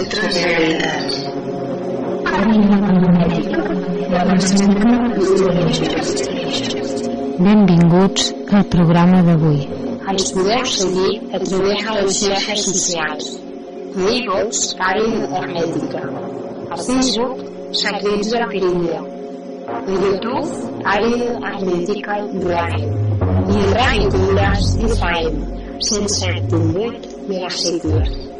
cerca d'altres realitats. Benvinguts al programa d'avui. Ens podeu seguir a través de les xarxes socials. A àrea hermètica. A Facebook, Secrets de la Pirilla. A YouTube, àrea hermètica ràdio. I a Ràdio Cures FM, 107.8 megacicles.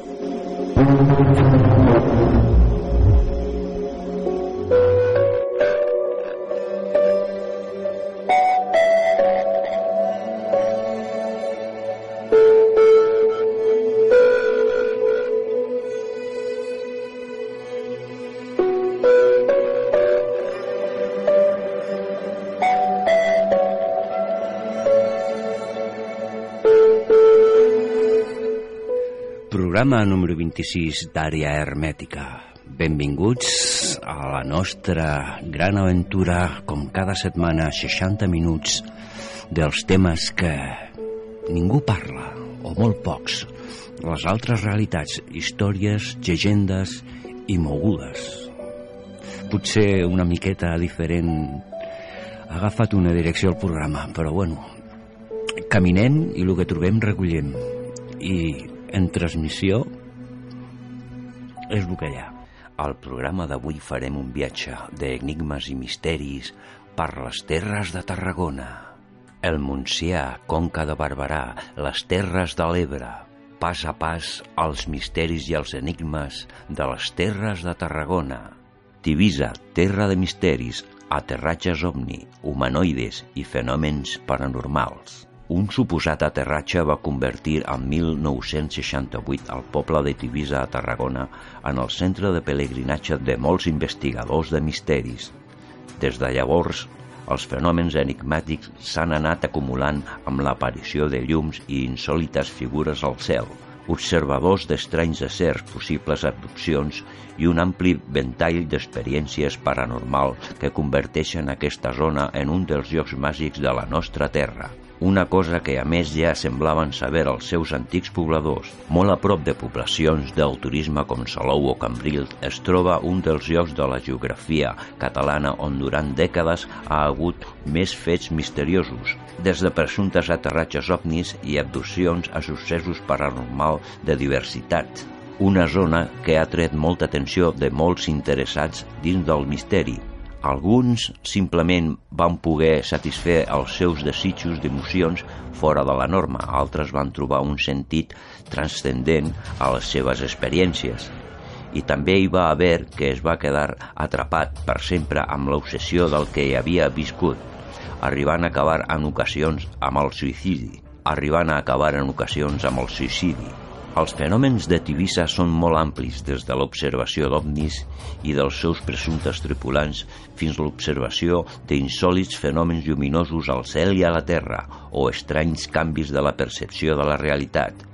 Programa número 26 d'Àrea Hermètica. Benvinguts a la nostra gran aventura, com cada setmana, 60 minuts dels temes que ningú parla, o molt pocs, les altres realitats, històries, llegendes i mogudes. Potser una miqueta diferent ha agafat una direcció al programa, però bueno, caminem i el que trobem recollem. I en transmissió és el que hi ha. Al programa d'avui farem un viatge d'enigmes i misteris per les terres de Tarragona. El Montsià, Conca de Barberà, les terres de l'Ebre, pas a pas els misteris i els enigmes de les terres de Tarragona. Tivisa, terra de misteris, aterratges ovni, humanoides i fenòmens paranormals. Un suposat aterratge va convertir en 1968 el poble de Tivisa a Tarragona en el centre de pelegrinatge de molts investigadors de misteris. Des de llavors, els fenòmens enigmàtics s'han anat acumulant amb l'aparició de llums i insòlites figures al cel, observadors d'estranys éssers, possibles abduccions i un ampli ventall d'experiències paranormal que converteixen aquesta zona en un dels llocs màgics de la nostra terra una cosa que a més ja semblaven saber els seus antics pobladors. Molt a prop de poblacions del turisme com Salou o Cambril es troba un dels llocs de la geografia catalana on durant dècades ha hagut més fets misteriosos, des de presumptes aterratges ovnis i abduccions a successos paranormal de diversitat. Una zona que ha tret molta atenció de molts interessats dins del misteri, alguns simplement van poder satisfer els seus desitjos d'emocions fora de la norma, altres van trobar un sentit transcendent a les seves experiències. I també hi va haver que es va quedar atrapat per sempre amb l'obsessió del que hi havia viscut, arribant a acabar en ocasions amb el suïcidi, arribant a acabar en ocasions amb el suïcidi. Els fenòmens de Tivissa són molt amplis, des de l'observació d'ovnis i dels seus presumptes tripulants fins a l'observació d'insòlits fenòmens lluminosos al cel i a la terra o estranys canvis de la percepció de la realitat.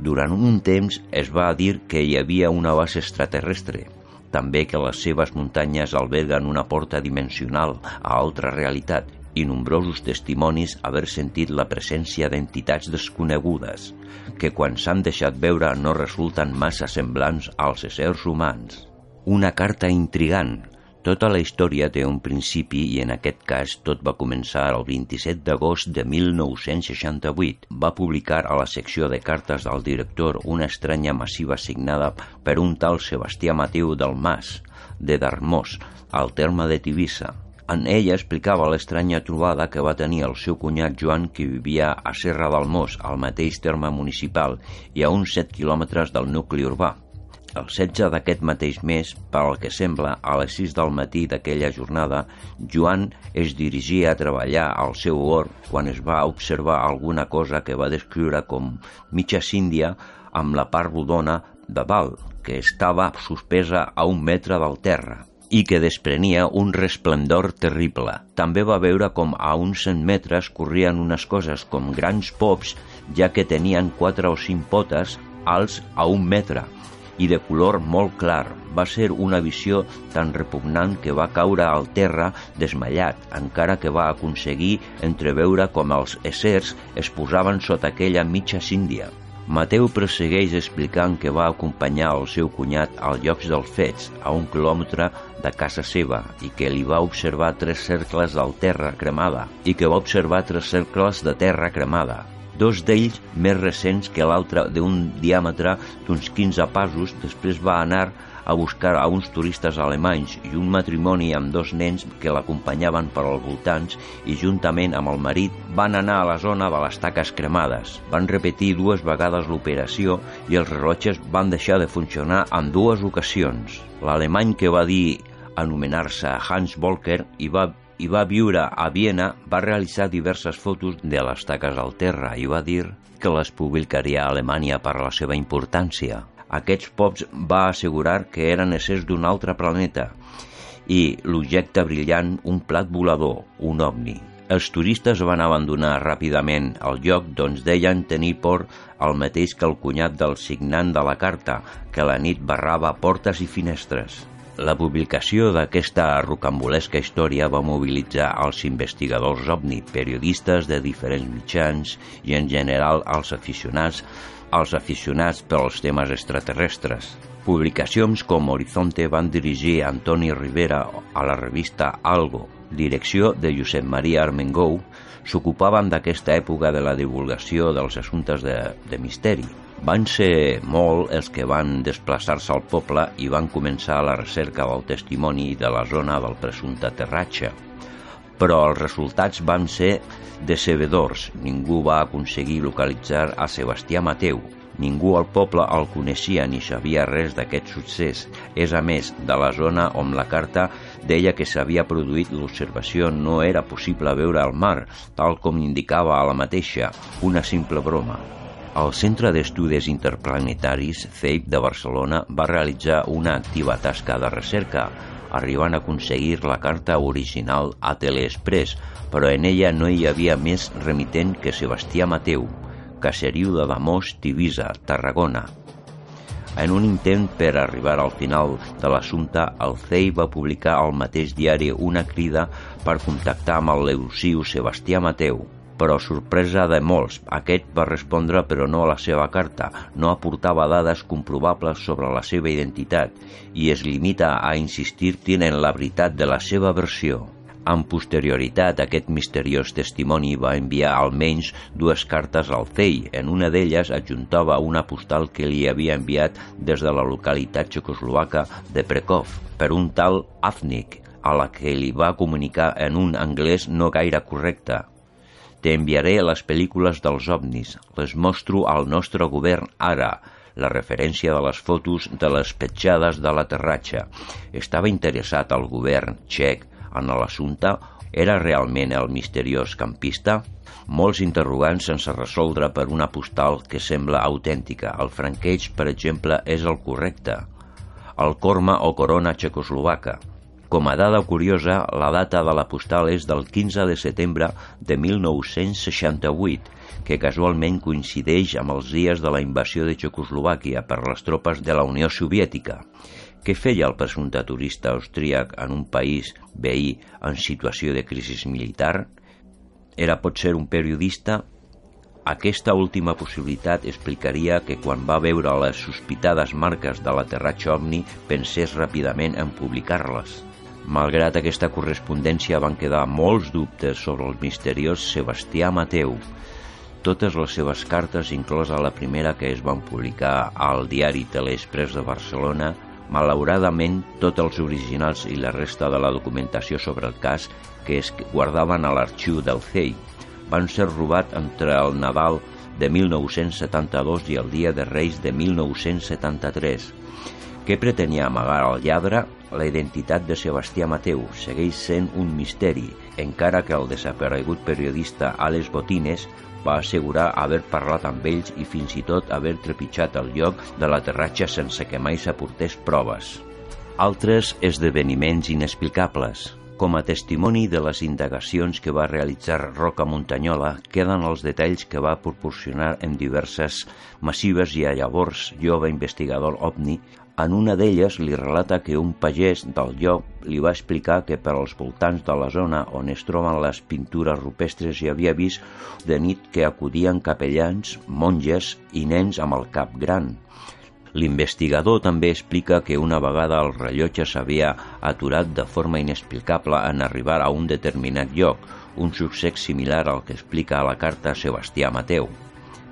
Durant un temps es va dir que hi havia una base extraterrestre, també que les seves muntanyes alberguen una porta dimensional a altra realitat i nombrosos testimonis haver sentit la presència d'entitats desconegudes, que quan s'han deixat veure no resulten massa semblants als éssers humans. Una carta intrigant. Tota la història té un principi i en aquest cas tot va començar el 27 d'agost de 1968. Va publicar a la secció de cartes del director una estranya massiva signada per un tal Sebastià Mateu del Mas, de Darmós, al terme de Tivissa, en ella explicava l'estranya trobada que va tenir el seu cunyat Joan que vivia a Serra del Mos, al mateix terme municipal i a uns 7 quilòmetres del nucli urbà. El 16 d'aquest mateix mes, per que sembla, a les 6 del matí d'aquella jornada, Joan es dirigia a treballar al seu hort quan es va observar alguna cosa que va descriure com mitja síndia amb la part rodona de dalt, que estava suspesa a un metre del terra i que desprenia un resplendor terrible. També va veure com a uns 100 metres corrien unes coses com grans pops, ja que tenien quatre o cinc potes alts a un metre i de color molt clar. Va ser una visió tan repugnant que va caure al terra desmallat, encara que va aconseguir entreveure com els éssers es posaven sota aquella mitja síndia. Mateu prossegueix explicant que va acompanyar el seu cunyat als llocs dels fets, a un quilòmetre de casa seva, i que li va observar tres cercles del terra cremada, i que va observar tres cercles de terra cremada, dos d'ells més recents que l'altre d'un diàmetre d'uns 15 passos, després va anar a buscar a uns turistes alemanys i un matrimoni amb dos nens que l'acompanyaven per als voltants i juntament amb el marit van anar a la zona de les taques cremades. Van repetir dues vegades l'operació i els rellotges van deixar de funcionar en dues ocasions. L'alemany que va dir anomenar-se Hans Volker i va i va viure a Viena, va realitzar diverses fotos de les taques al terra i va dir que les publicaria a Alemanya per la seva importància aquests pops va assegurar que eren éssers d'un altre planeta i l'objecte brillant un plat volador, un ovni. Els turistes van abandonar ràpidament el lloc doncs deien tenir por el mateix que el cunyat del signant de la carta, que la nit barrava portes i finestres. La publicació d'aquesta rocambolesca història va mobilitzar els investigadors ovni, periodistes de diferents mitjans i, en general, els aficionats als aficionats pels temes extraterrestres. Publicacions com Horizonte van dirigir Antoni Rivera a la revista Algo, direcció de Josep Maria Armengou, s'ocupaven d'aquesta època de la divulgació dels assumptes de, de misteri. Van ser molt els que van desplaçar-se al poble i van començar la recerca del testimoni de la zona del presumpte aterratge. Però els resultats van ser decebedors. Ningú va aconseguir localitzar a Sebastià Mateu. Ningú al poble el coneixia ni sabia res d'aquest succés. És a més, de la zona on la carta deia que s'havia produït l'observació no era possible veure el mar, tal com indicava a la mateixa, una simple broma. El Centre d'Estudis Interplanetaris, CEIP de Barcelona, va realitzar una activa tasca de recerca, arribant a aconseguir la carta original a Teleexpress, però en ella no hi havia més remitent que Sebastià Mateu, caseriu de Damós, Tivisa, Tarragona. En un intent per arribar al final de l'assumpte, el CEI va publicar al mateix diari una crida per contactar amb el leusiu Sebastià Mateu, però sorpresa de molts, aquest va respondre però no a la seva carta, no aportava dades comprovables sobre la seva identitat i es limita a insistir en la veritat de la seva versió. Amb posterioritat, aquest misteriós testimoni va enviar almenys dues cartes al CEI. En una d'elles adjuntava una postal que li havia enviat des de la localitat txecoslovaca de Prekov per un tal Afnik, a la que li va comunicar en un anglès no gaire correcte. T'enviaré les pel·lícules dels ovnis, les mostro al nostre govern ara, la referència de les fotos de les petjades de l'aterratge. Estava interessat el govern txec en l'assumpte era realment el misteriós campista? Molts interrogants sense resoldre per una postal que sembla autèntica. El franqueig, per exemple, és el correcte. El corma o corona txecoslovaca. Com a dada curiosa, la data de la postal és del 15 de setembre de 1968, que casualment coincideix amb els dies de la invasió de Txecoslovàquia per les tropes de la Unió Soviètica. Què feia el presumpte turista austríac en un país veí en situació de crisi militar? Era potser un periodista? Aquesta última possibilitat explicaria que quan va veure les sospitades marques de l'aterratge ovni pensés ràpidament en publicar-les. Malgrat aquesta correspondència van quedar molts dubtes sobre el misteriós Sebastià Mateu. Totes les seves cartes, inclosa la primera que es van publicar al diari Teleexpress de Barcelona, Malauradament, tots els originals i la resta de la documentació sobre el cas que es guardaven a l'arxiu del CEI van ser robat entre el Nadal de 1972 i el Dia de Reis de 1973. Què pretenia amagar al lladre? La identitat de Sebastià Mateu segueix sent un misteri, encara que el desaparegut periodista Alex Botines va assegurar haver parlat amb ells i fins i tot haver trepitjat el lloc de l'aterratge sense que mai s'aportés proves. Altres esdeveniments inexplicables. Com a testimoni de les indagacions que va realitzar Roca Muntanyola queden els detalls que va proporcionar en diverses massives i a llavors jove investigador OVNI en una d'elles li relata que un pagès del lloc li va explicar que per als voltants de la zona on es troben les pintures rupestres hi havia vist de nit que acudien capellans, monges i nens amb el cap gran. L'investigador també explica que una vegada el rellotge s'havia aturat de forma inexplicable en arribar a un determinat lloc, un succés similar al que explica a la carta Sebastià Mateu.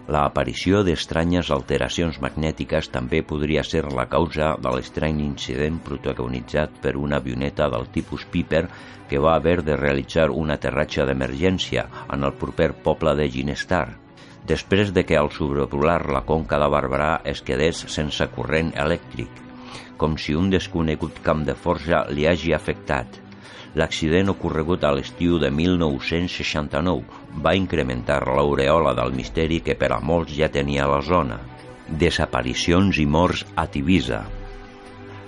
La aparició d'estranyes alteracions magnètiques també podria ser la causa de l'estrany incident protagonitzat per una avioneta del tipus Piper que va haver de realitzar un aterratge d'emergència en el proper poble de Ginestar, després de que al sobrevolar la conca de Barberà es quedés sense corrent elèctric, com si un desconegut camp de forja li hagi afectat. L'accident ocorregut a l'estiu de 1969 va incrementar l'aureola del misteri que per a molts ja tenia la zona. Desaparicions i morts a Tivisa,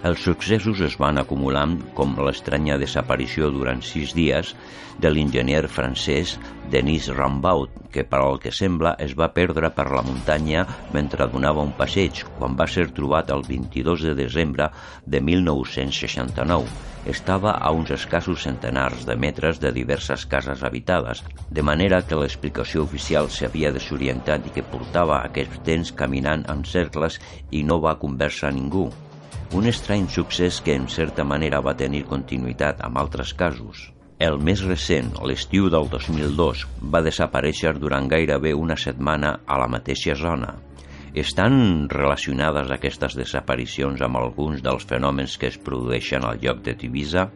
els successos es van acumulant com l'estranya desaparició durant sis dies de l'enginyer francès Denis Rambaud, que per al que sembla es va perdre per la muntanya mentre donava un passeig, quan va ser trobat el 22 de desembre de 1969. Estava a uns escassos centenars de metres de diverses cases habitades, de manera que l'explicació oficial s'havia desorientat i que portava aquest temps caminant en cercles i no va conversar ningú un estrany succés que en certa manera va tenir continuïtat amb altres casos. El més recent, l'estiu del 2002, va desaparèixer durant gairebé una setmana a la mateixa zona. Estan relacionades aquestes desaparicions amb alguns dels fenòmens que es produeixen al lloc de Tivisa?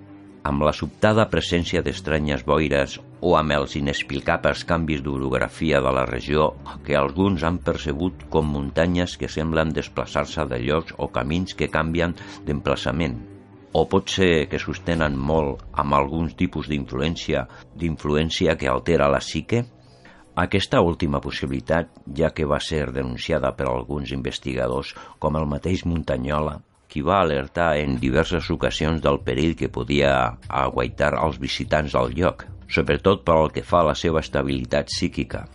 Amb la sobtada presència d'estranyes boires o amb els inexplicables canvis d'orografia de la regió que alguns han percebut com muntanyes que semblen desplaçar-se de llocs o camins que canvien d'emplaçament. O pot ser que sostenen molt amb alguns tipus d'influència, d'influència que altera la psique? Aquesta última possibilitat, ja que va ser denunciada per alguns investigadors com el mateix Muntanyola, qui va alertar en diverses ocasions del perill que podia aguaitar als visitants al lloc, sobretot per al que fa a la seva estabilitat psíquica.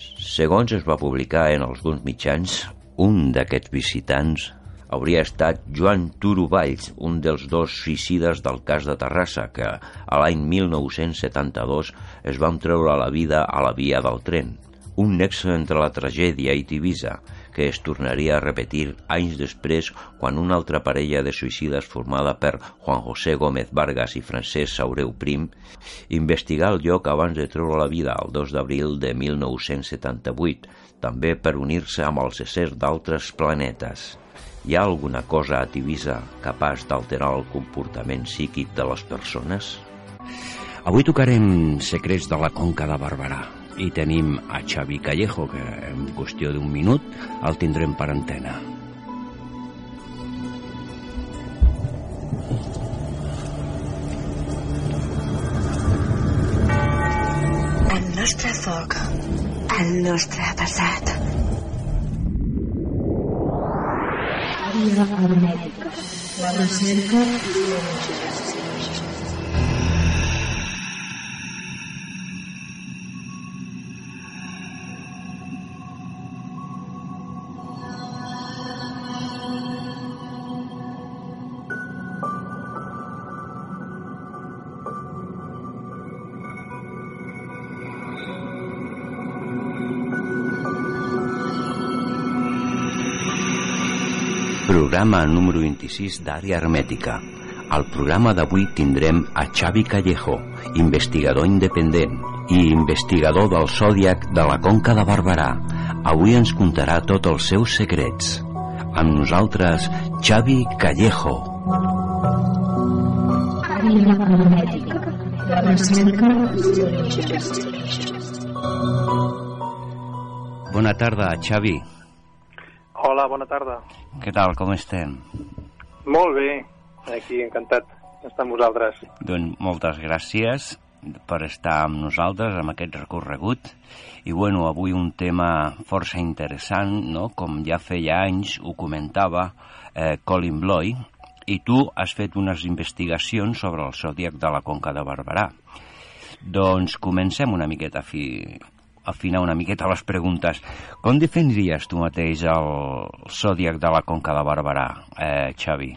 Segons es va publicar en alguns mitjans, un d'aquests visitants hauria estat Joan Turo Valls, un dels dos suïcides del cas de Terrassa, que a l'any 1972 es van treure la vida a la via del tren. Un nexe entre la tragèdia i Tivisa, que es tornaria a repetir anys després quan una altra parella de suïcides formada per Juan José Gómez Vargas i Francesc Saureu Prim investigà el lloc abans de treure la vida el 2 d'abril de 1978, també per unir-se amb els éssers d'altres planetes. Hi ha alguna cosa a Tivisa capaç d'alterar el comportament psíquic de les persones? Avui tocarem secrets de la Conca de Barberà i tenim a Xavi Callejo, que en qüestió d'un minut el tindrem per antena. El nostre foc, el nostre passat. Àrea hermètica. La recerca i la programa número 26 d'Àrea Hermètica. Al programa d'avui tindrem a Xavi Callejo, investigador independent i investigador del Zodiac de la Conca de Barberà. Avui ens contarà tots els seus secrets. Amb nosaltres, Xavi Callejo. Bona tarda, Xavi. Hola, bona tarda. Què tal, com estem? Molt bé, aquí encantat d'estar amb vosaltres. Doncs moltes gràcies per estar amb nosaltres amb aquest recorregut i bueno, avui un tema força interessant, no? com ja feia anys ho comentava eh, Colin Bloy i tu has fet unes investigacions sobre el zodiac de la Conca de Barberà. Doncs comencem una miqueta fi, afinar una miqueta les preguntes. Com definiries tu mateix el zodiac de la Conca de Barberà, eh, Xavi?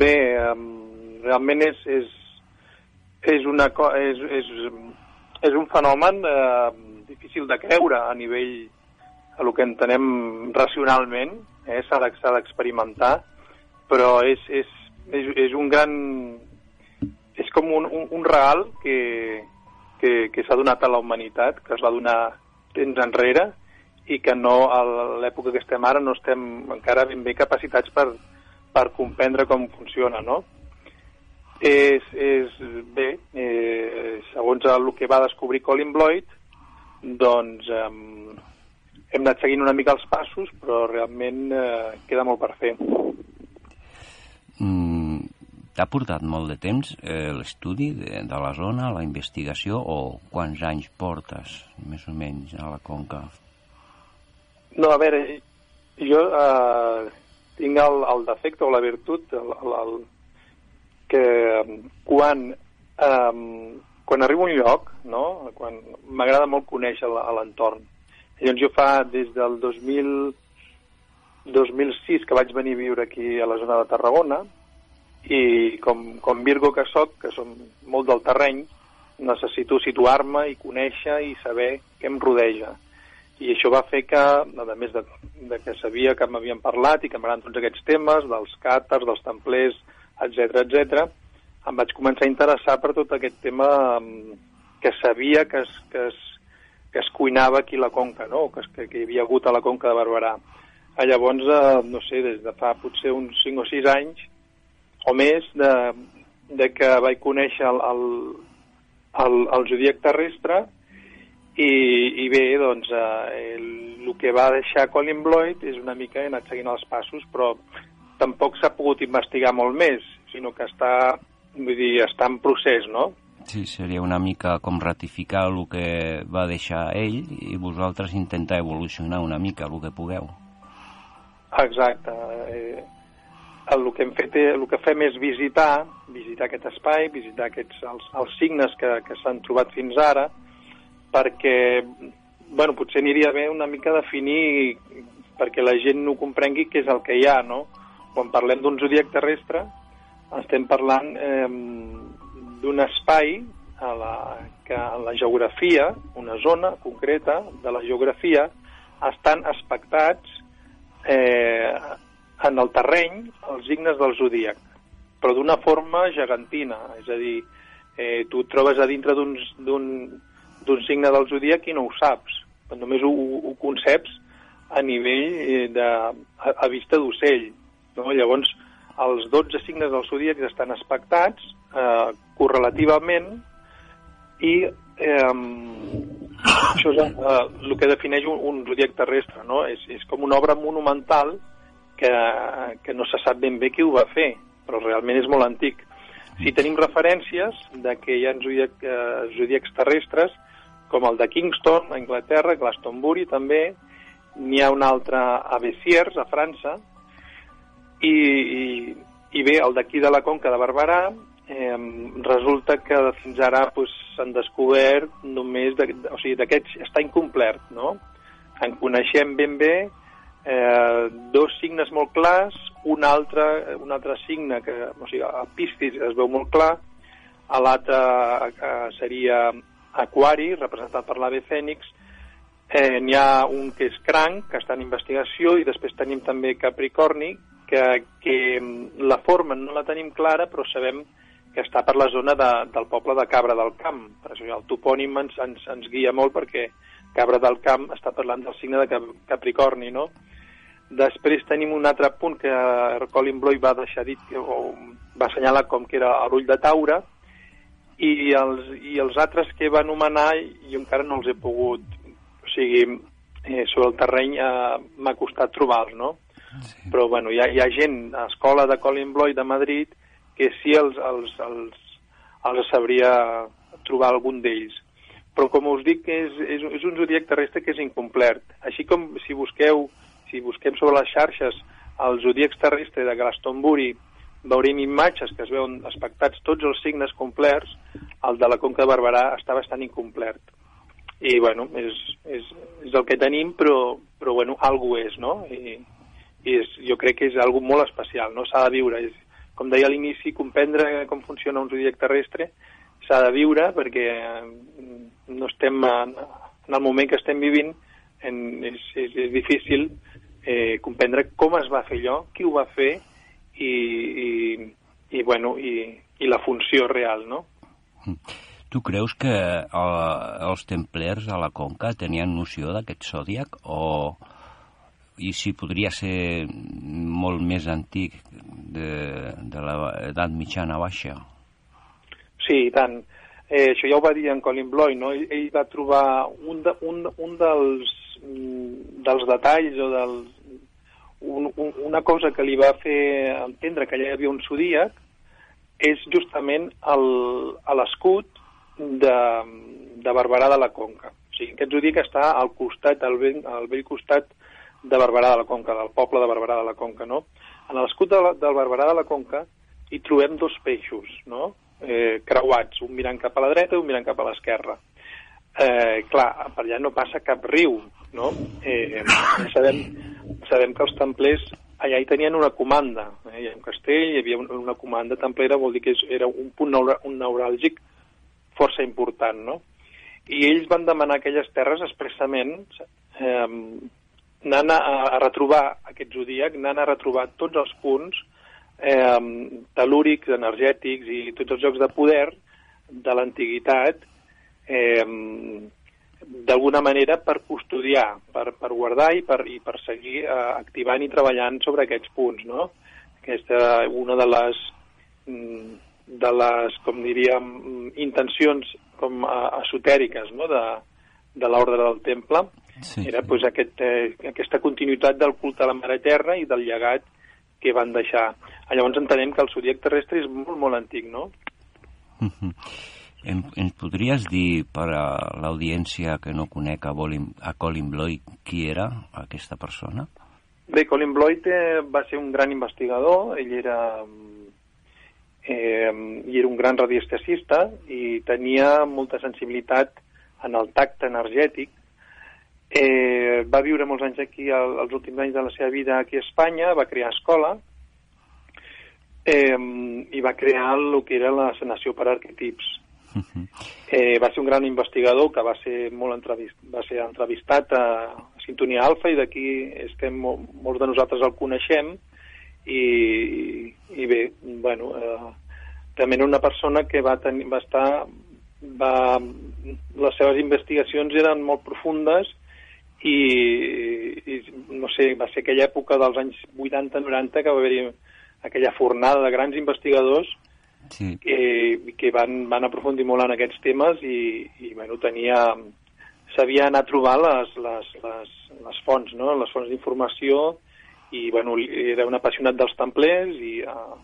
Bé, realment és, és, és, una, és, és, és un fenomen eh, difícil de creure a nivell a el que entenem racionalment, eh, s'ha d'experimentar, però és, és, és, és un gran... és com un, un, un regal que, que, que s'ha donat a la humanitat, que es va donar temps enrere i que no a l'època que estem ara no estem encara ben bé capacitats per, per comprendre com funciona, no? És, és bé, eh, segons el que va descobrir Colin Bloyd, doncs eh, hem anat seguint una mica els passos, però realment eh, queda molt per fer. T'ha portat molt de temps eh, l'estudi de, de la zona, la investigació, o quants anys portes, més o menys, a la Conca? No, a veure, jo eh, tinc el, el defecte o la virtut el, el, el, que quan eh, quan arribo a un lloc, no? quan m'agrada molt conèixer l'entorn. Llavors jo fa des del 2000, 2006 que vaig venir a viure aquí a la zona de Tarragona i com, com Virgo que sóc, que som molt del terreny, necessito situar-me i conèixer i saber què em rodeja. I això va fer que, a més de, de que sabia que m'havien parlat i que m'agraden tots aquests temes, dels càters, dels templers, etc etc, em vaig començar a interessar per tot aquest tema mm, que sabia que es, que es, que es cuinava aquí a la Conca, no? que, que, que hi havia hagut a la Conca de Barberà. Llavors, eh, no sé, des de fa potser uns 5 o 6 anys o més de, de que vaig conèixer el, el, el, el zodíac terrestre i, i bé, doncs, eh, el, el que va deixar Colin Bloyd és una mica, he anat seguint els passos, però tampoc s'ha pogut investigar molt més, sinó que està, vull dir, està en procés, no? Sí, seria una mica com ratificar el que va deixar ell i vosaltres intentar evolucionar una mica el que pugueu. Exacte. Eh, el que hem fet, el que fem és visitar, visitar aquest espai, visitar aquests, els, els signes que, que s'han trobat fins ara, perquè, bueno, potser aniria bé una mica definir perquè la gent no comprengui què és el que hi ha, no? Quan parlem d'un zodiac terrestre, estem parlant eh, d'un espai a la, que en la geografia, una zona concreta de la geografia, estan aspectats eh, en el terreny els signes del zodíac, però d'una forma gegantina, és a dir, eh, tu et trobes a dintre d'un signe del zodíac i no ho saps, només ho, ho conceps a nivell eh, de, a, a vista d'ocell. No? Llavors, els 12 signes del zodíac estan aspectats eh, correlativament i eh, això és eh, el que defineix un, un zodíac terrestre, no? És, és com una obra monumental que, que no se sap ben bé qui ho va fer, però realment és molt antic. Si tenim referències de que hi ha zodiac, eh, zodiacs terrestres, com el de Kingston, a Anglaterra, Glastonbury també, n'hi ha un altre a Bessiers, a França, i, i, i bé, el d'aquí de la Conca de Barberà, eh, resulta que fins ara s'han pues, descobert només, de, o sigui, d'aquests està incomplert, no? En coneixem ben bé eh, dos signes molt clars, un altre, un altre signe, que, o sigui, a Piscis es veu molt clar, a l'altre eh, seria Aquari, representat per l'ave Fènix, eh, n'hi ha un que és Cranc, que està en investigació, i després tenim també Capricorni, que, que la forma no la tenim clara, però sabem que està per la zona de, del poble de Cabra del Camp. Per això el topònim ens, ens, ens guia molt perquè Cabra del Camp està parlant del signe de Capricorni, no? Després tenim un altre punt que Colin Bloy va deixar dit, o va assenyalar com que era l'ull de taure, i els, i els altres que va anomenar jo encara no els he pogut, o sigui, eh, sobre el terreny eh, m'ha costat trobar-los, no? Sí. Però, bueno, hi ha, hi ha gent a l'escola de Colin Bloy de Madrid que sí els, els, els, els sabria trobar algun d'ells. Però, com us dic, és, és, és un zodiac terrestre que és incomplet. Així com si busqueu si busquem sobre les xarxes al zodíac terrestre de Glastonbury veurem imatges que es veuen aspectats tots els signes complerts, el de la Conca de Barberà està bastant incomplet. I, bueno, és, és, és el que tenim, però, però bueno, algú és, no? I, i és, jo crec que és algo molt especial, no? S'ha de viure. És, com deia a l'inici, comprendre com funciona un zodíac terrestre s'ha de viure perquè no estem en, en el moment que estem vivint en, és, és, és difícil eh, comprendre com es va fer allò, qui ho va fer i, i, i, bueno, i, i la funció real, no? Tu creus que el, els templers a la Conca tenien noció d'aquest zodiac o i si podria ser molt més antic de, de l'edat mitjana baixa? Sí, i tant. Eh, això ja ho va dir en Colin Bloy, no? Ell, ell va trobar un, de, un, un dels, mm, dels detalls o dels, un, un, una cosa que li va fer entendre que allà hi havia un zodíac és justament l'escut de, de Barberà de la Conca. O sigui, aquest zodíac està al costat, al vell, al vell costat de Barberà de la Conca, del poble de Barberà de la Conca, no? En l'escut de del Barberà de la Conca hi trobem dos peixos, no? Eh, creuats, un mirant cap a la dreta i un mirant cap a l'esquerra. Eh, clar, per allà no passa cap riu, no? Eh, sabem, sabem que els templers allà hi tenien una comanda, eh? hi ha un castell, hi havia una comanda templera, vol dir que era un punt un neuràlgic força important, no? I ells van demanar aquelles terres expressament eh, anant a, a retrobar aquest zodíac, anant a retrobar tots els punts eh, telúrics, energètics i tots els jocs de poder de l'antiguitat eh, d'alguna manera per custodiar, per, per guardar i per, i per seguir eh, activant i treballant sobre aquests punts, no? Aquesta una de les mm, de les, com diríem, intencions com a, eh, esotèriques no? de, de l'ordre del temple, sí. era pues, aquest, eh, aquesta continuïtat del culte a la Mare Terra i del llegat que van deixar. Llavors entenem que el zodiac terrestre és molt, molt antic, no? Uh -huh. Em, ens podries dir per a l'audiència que no conec a, Bolin, a Colin Bloy qui era aquesta persona? Bé, Colin Bloyd eh, va ser un gran investigador, ell era, eh, i era un gran radiestesista i tenia molta sensibilitat en el tacte energètic Eh, va viure molts anys aquí, el, els últims anys de la seva vida aquí a Espanya, va crear escola eh, i va crear el que era la sanació per arquetips. Eh, va ser un gran investigador que va ser molt entrevist, va ser entrevistat a, Sintonia Alfa i d'aquí estem molts de nosaltres el coneixem i, i bé, bueno, eh, també era una persona que va, tenir, va estar va, les seves investigacions eren molt profundes i, i no sé, va ser aquella època dels anys 80-90 que va haver-hi aquella fornada de grans investigadors sí. que, que van, van aprofundir molt en aquests temes i, i bueno, tenia sabia anar a trobar les, les, les, les fonts, no? les fonts d'informació i bueno, era un apassionat dels templers i uh,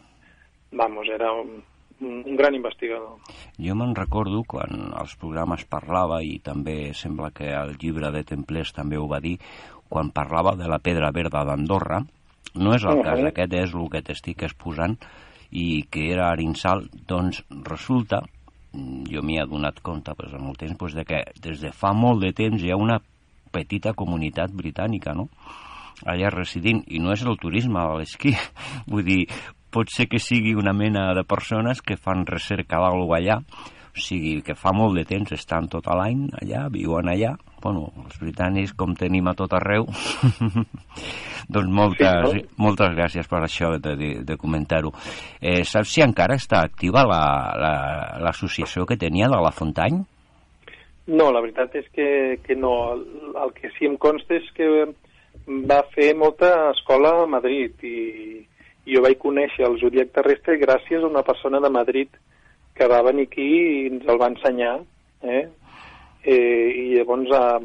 vamos, era un, un gran investigador. Jo me'n recordo quan els programes parlava, i també sembla que el llibre de Templers també ho va dir, quan parlava de la pedra verda d'Andorra, no és el uh -huh. cas aquest, és el que t'estic exposant, i que era Arinsal, doncs resulta, jo m'hi he donat compte pues, en el temps, pues, de que des de fa molt de temps hi ha una petita comunitat britànica, no?, allà residint, i no és el turisme de l'esquí, vull dir, pot ser que sigui una mena de persones que fan recerca d'algú allà, o sigui, que fa molt de temps estan tot l'any allà, viuen allà, bueno, els britànics com tenim a tot arreu, doncs moltes, sí, no? moltes gràcies per això de, de, de comentar-ho. Eh, saps si encara està activa l'associació la, la, que tenia de la Fontany? No, la veritat és que, que no. El que sí em consta és que va fer molta escola a Madrid i, jo vaig conèixer el zodiac terrestre gràcies a una persona de Madrid que va venir aquí i ens el va ensenyar. Eh? Eh, I llavors eh,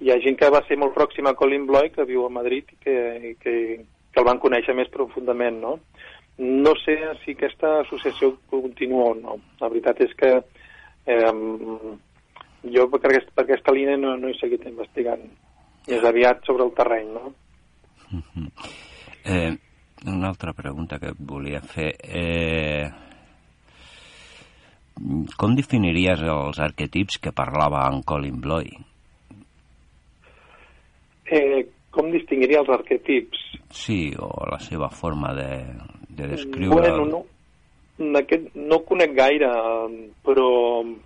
hi ha gent que va ser molt pròxima a Colin Bloy, que viu a Madrid i que, que, que el van conèixer més profundament. No? no sé si aquesta associació continua o no. La veritat és que eh, jo per, aquest, per aquesta línia no, no he seguit investigant. És aviat sobre el terreny, no? Mm -hmm. Eh, una altra pregunta que et volia fer. Eh, com definiries els arquetips que parlava en Colin Bloy? Eh, com distingiria els arquetips? Sí, o la seva forma de, de descriure... Bueno, no, aquest no conec gaire, però,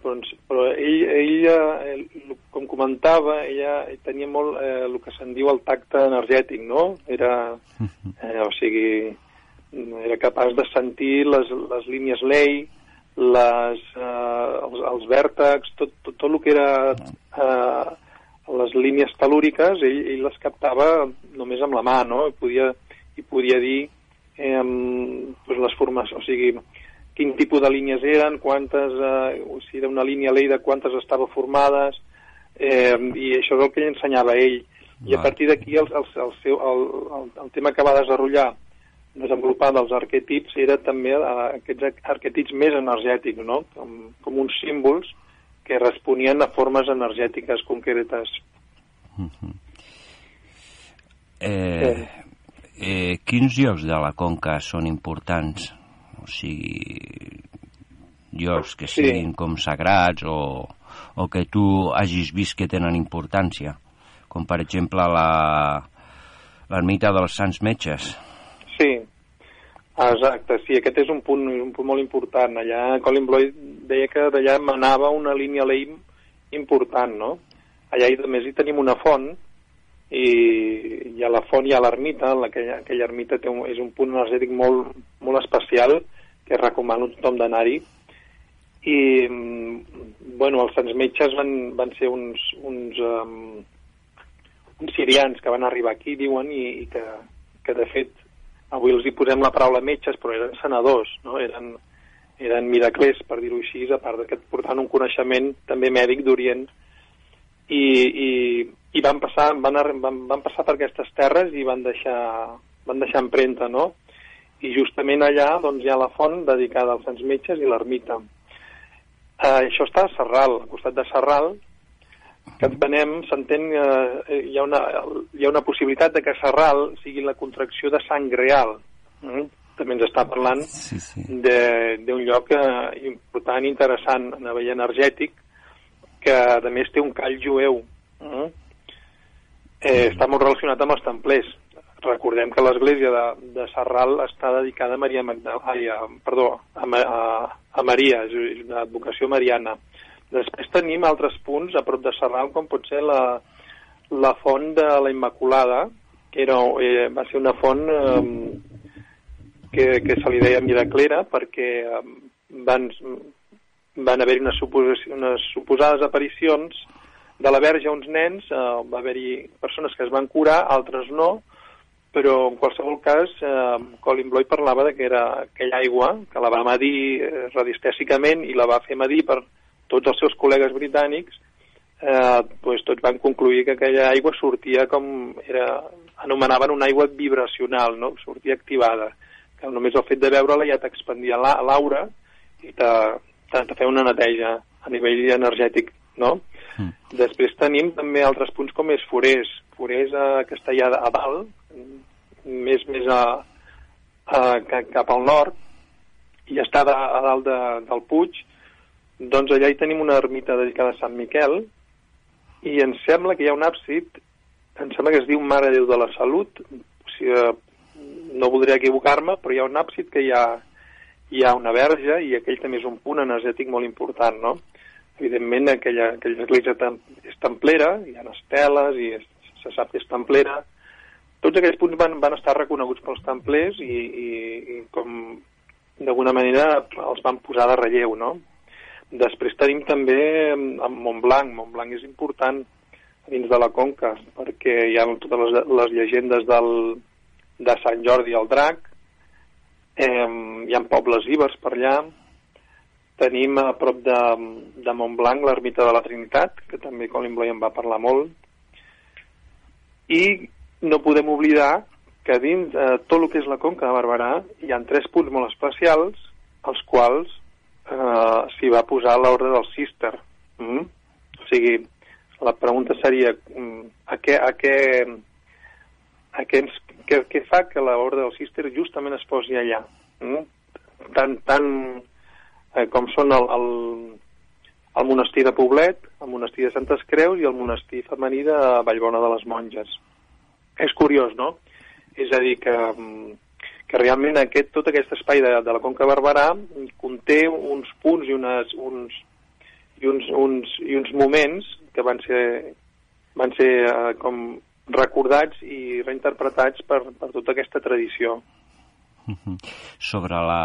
però, però ell, ella, eh, com comentava, ella tenia molt eh, el que se'n diu el tacte energètic, no? Era, eh, o sigui, era capaç de sentir les, les línies lei, les, eh, els, els vèrtex, tot, tot, tot el que era eh, les línies telúriques, ell, ell les captava només amb la mà, no? I podia, i podia dir eh, pues les formes, o sigui, quin tipus de línies eren, quantes, eh, o sigui, una línia de quantes estava formades, eh, i això és el que ell ensenyava a ell. I a partir d'aquí el, el, el, seu, el, el, el tema que va desenvolupar desenvolupar dels arquetips era també eh, aquests arquetips més energètics, no? com, com uns símbols que responien a formes energètiques concretes. Uh -huh. eh, eh, quins llocs de la conca són importants? O sigui, llocs que siguin sí. com sagrats o, o que tu hagis vist que tenen importància, com per exemple la l'ermita dels Sants Metges. Sí, exacte, sí, aquest és un punt, un punt molt important. Allà Colin Bloyd deia que d'allà manava una línia LEIM important, no? Allà i, a més hi tenim una font i, i a la font hi ha l'ermita, aquella, aquella ermita té un, és un punt energètic molt, molt especial que recomano a tothom d'anar-hi i bueno, els Sants Metges van, van ser uns, uns, um, uns sirians que van arribar aquí, diuen, i, i que, que de fet avui els hi posem la paraula metges, però eren senadors, no? eren, eren miraclers, per dir-ho així, a part que portant un coneixement també mèdic d'Orient, i, i, i van, passar, van, van, van passar per aquestes terres i van deixar, van deixar empremta, no? I justament allà doncs, hi ha la font dedicada als Sants Metges i l'ermita. Eh, això està a Serral, al costat de Serral, que entenem, s'entén, eh, hi, ha una, hi ha una possibilitat de que Serral sigui la contracció de sang real. Mm? També ens està parlant sí, sí. d'un lloc eh, important, interessant, a nivell energètic, que a més té un call jueu. Mm? Eh, està molt relacionat amb els templers. Recordem que l'església de, de Serral està dedicada a Maria Magdalena, ai, a, perdó, a, a, a Maria, és una advocació mariana. Després tenim altres punts a prop de Serral, com pot ser la, la font de la Immaculada, que era, eh, va ser una font eh, que, que se li deia miraclera perquè eh, van, van haver-hi unes, unes suposades aparicions de la Verge a uns nens, eh, va haver-hi persones que es van curar, altres no, però en qualsevol cas eh, Colin Bloy parlava de que era aquella aigua que la va medir eh, radiestèsicament i la va fer medir per, tots els seus col·legues britànics eh, pues, tots van concluir que aquella aigua sortia com era, anomenaven una aigua vibracional, no? sortia activada, que només el fet de veure-la ja t'expandia l'aura i te, te, te feia una neteja a nivell energètic, no? Mm. Després tenim també altres punts com és Forés, Forés a Castellà a dalt, més més a, a, cap al nord, i està a, a dalt de, del Puig, doncs allà hi tenim una ermita dedicada a Sant Miquel i em sembla que hi ha un àpsid, em sembla que es diu Mare Déu de la Salut, o sigui, no voldria equivocar-me, però hi ha un àpsid que hi ha, hi ha una verge i aquell també és un punt energètic molt important, no? Evidentment, aquella, aquella església és templera, hi ha esteles i es, se sap que és templera. Tots aquests punts van, van estar reconeguts pels templers i, i, i com d'alguna manera els van posar de relleu, no? Després tenim també amb Montblanc. Montblanc és important dins de la Conca, perquè hi ha totes les, les llegendes del, de Sant Jordi al Drac, eh, hi ha pobles ibers per allà, tenim a prop de, de Montblanc l'ermita de la Trinitat, que també Colin Bloy en va parlar molt, i no podem oblidar que dins eh, tot el que és la Conca de Barberà hi ha tres punts molt especials, els quals eh, s'hi va posar l'ordre del Cister. Mm? O sigui, la pregunta seria mm, a què, a què, que, ens, que, que fa que l'ordre del Cister justament es posi allà. Mm? Tant, tant eh, com són el, el, el monestir de Poblet, el monestir de Santes Creus i el monestir femení de Vallbona de les Monges. És curiós, no? És a dir, que, que realment aquest, tot aquest espai de, de la Conca Barberà conté uns punts i, unes, uns, i, uns, uns, i uns moments que van ser, van ser eh, com recordats i reinterpretats per, per tota aquesta tradició. Sobre la,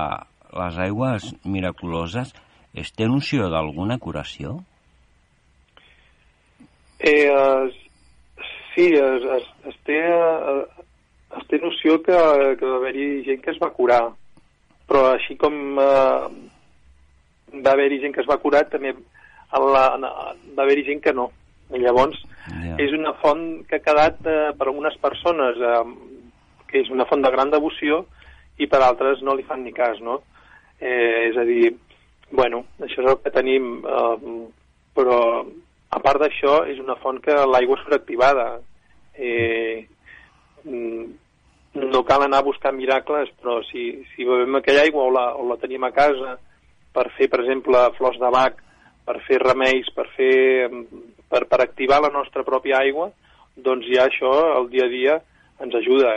les aigües miraculoses, es té noció d'alguna curació? Eh, es, sí, es, es, es, té, es té noció que, que va haver-hi gent que es va curar, però així com eh, va haver-hi gent que es va curar, també la, va haver-hi gent que no. I llavors, yeah. és una font que ha quedat eh, per algunes persones, eh, que és una font de gran devoció, i per altres no li fan ni cas, no? Eh, és a dir, Bueno, això és el que tenim, eh, però a part d'això és una font que l'aigua és sobreactivada. Eh, mm, no cal anar a buscar miracles, però si, si bevem aquella aigua o la, o la tenim a casa per fer, per exemple, flors de bac, per fer remeis, per, fer, per, per activar la nostra pròpia aigua, doncs ja això, el dia a dia, ens ajuda.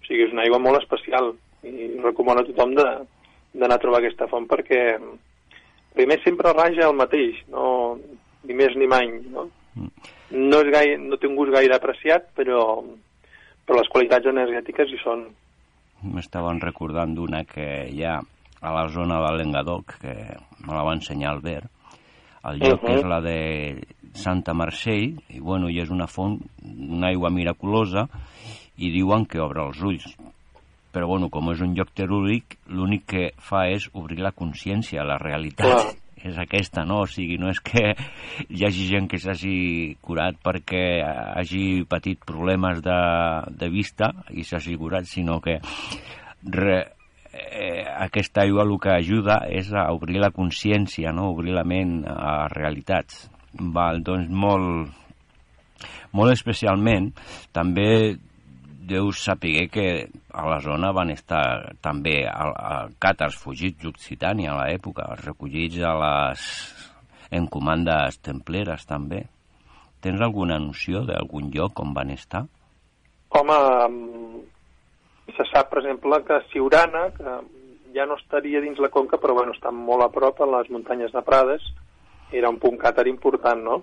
O sigui, és una aigua molt especial i recomano a tothom d'anar a trobar aquesta font perquè, primer sempre raja el mateix, no, ni més ni mai, no? Mm. No, és gaire, no té un gust gaire apreciat, però, però les qualitats energètiques hi són. M'estaven recordant d'una que hi ha a la zona de l'Engadoc, que me la va ensenyar Albert, el lloc uh -huh. és la de Santa Marcell, i bueno, i és una font, una aigua miraculosa, i diuen que obre els ulls, però bueno, com és un lloc terúric, l'únic que fa és obrir la consciència, la realitat. Clar. És aquesta, no? O sigui, no és que hi hagi gent que s'hagi curat perquè hagi patit problemes de, de vista i s'hagi curat, sinó que re, eh, aquesta aigua el que ajuda és a obrir la consciència, no? obrir la ment a realitats. Val, doncs molt, molt especialment també deus saber que a la zona van estar també a, a càtars fugits d'Occitània a l'època, recollits a les encomandes templeres també. Tens alguna noció d'algun lloc on van estar? Home, se sap, per exemple, que Siurana, que ja no estaria dins la conca, però bueno, està molt a prop, a les muntanyes de Prades, era un punt càtar important, no?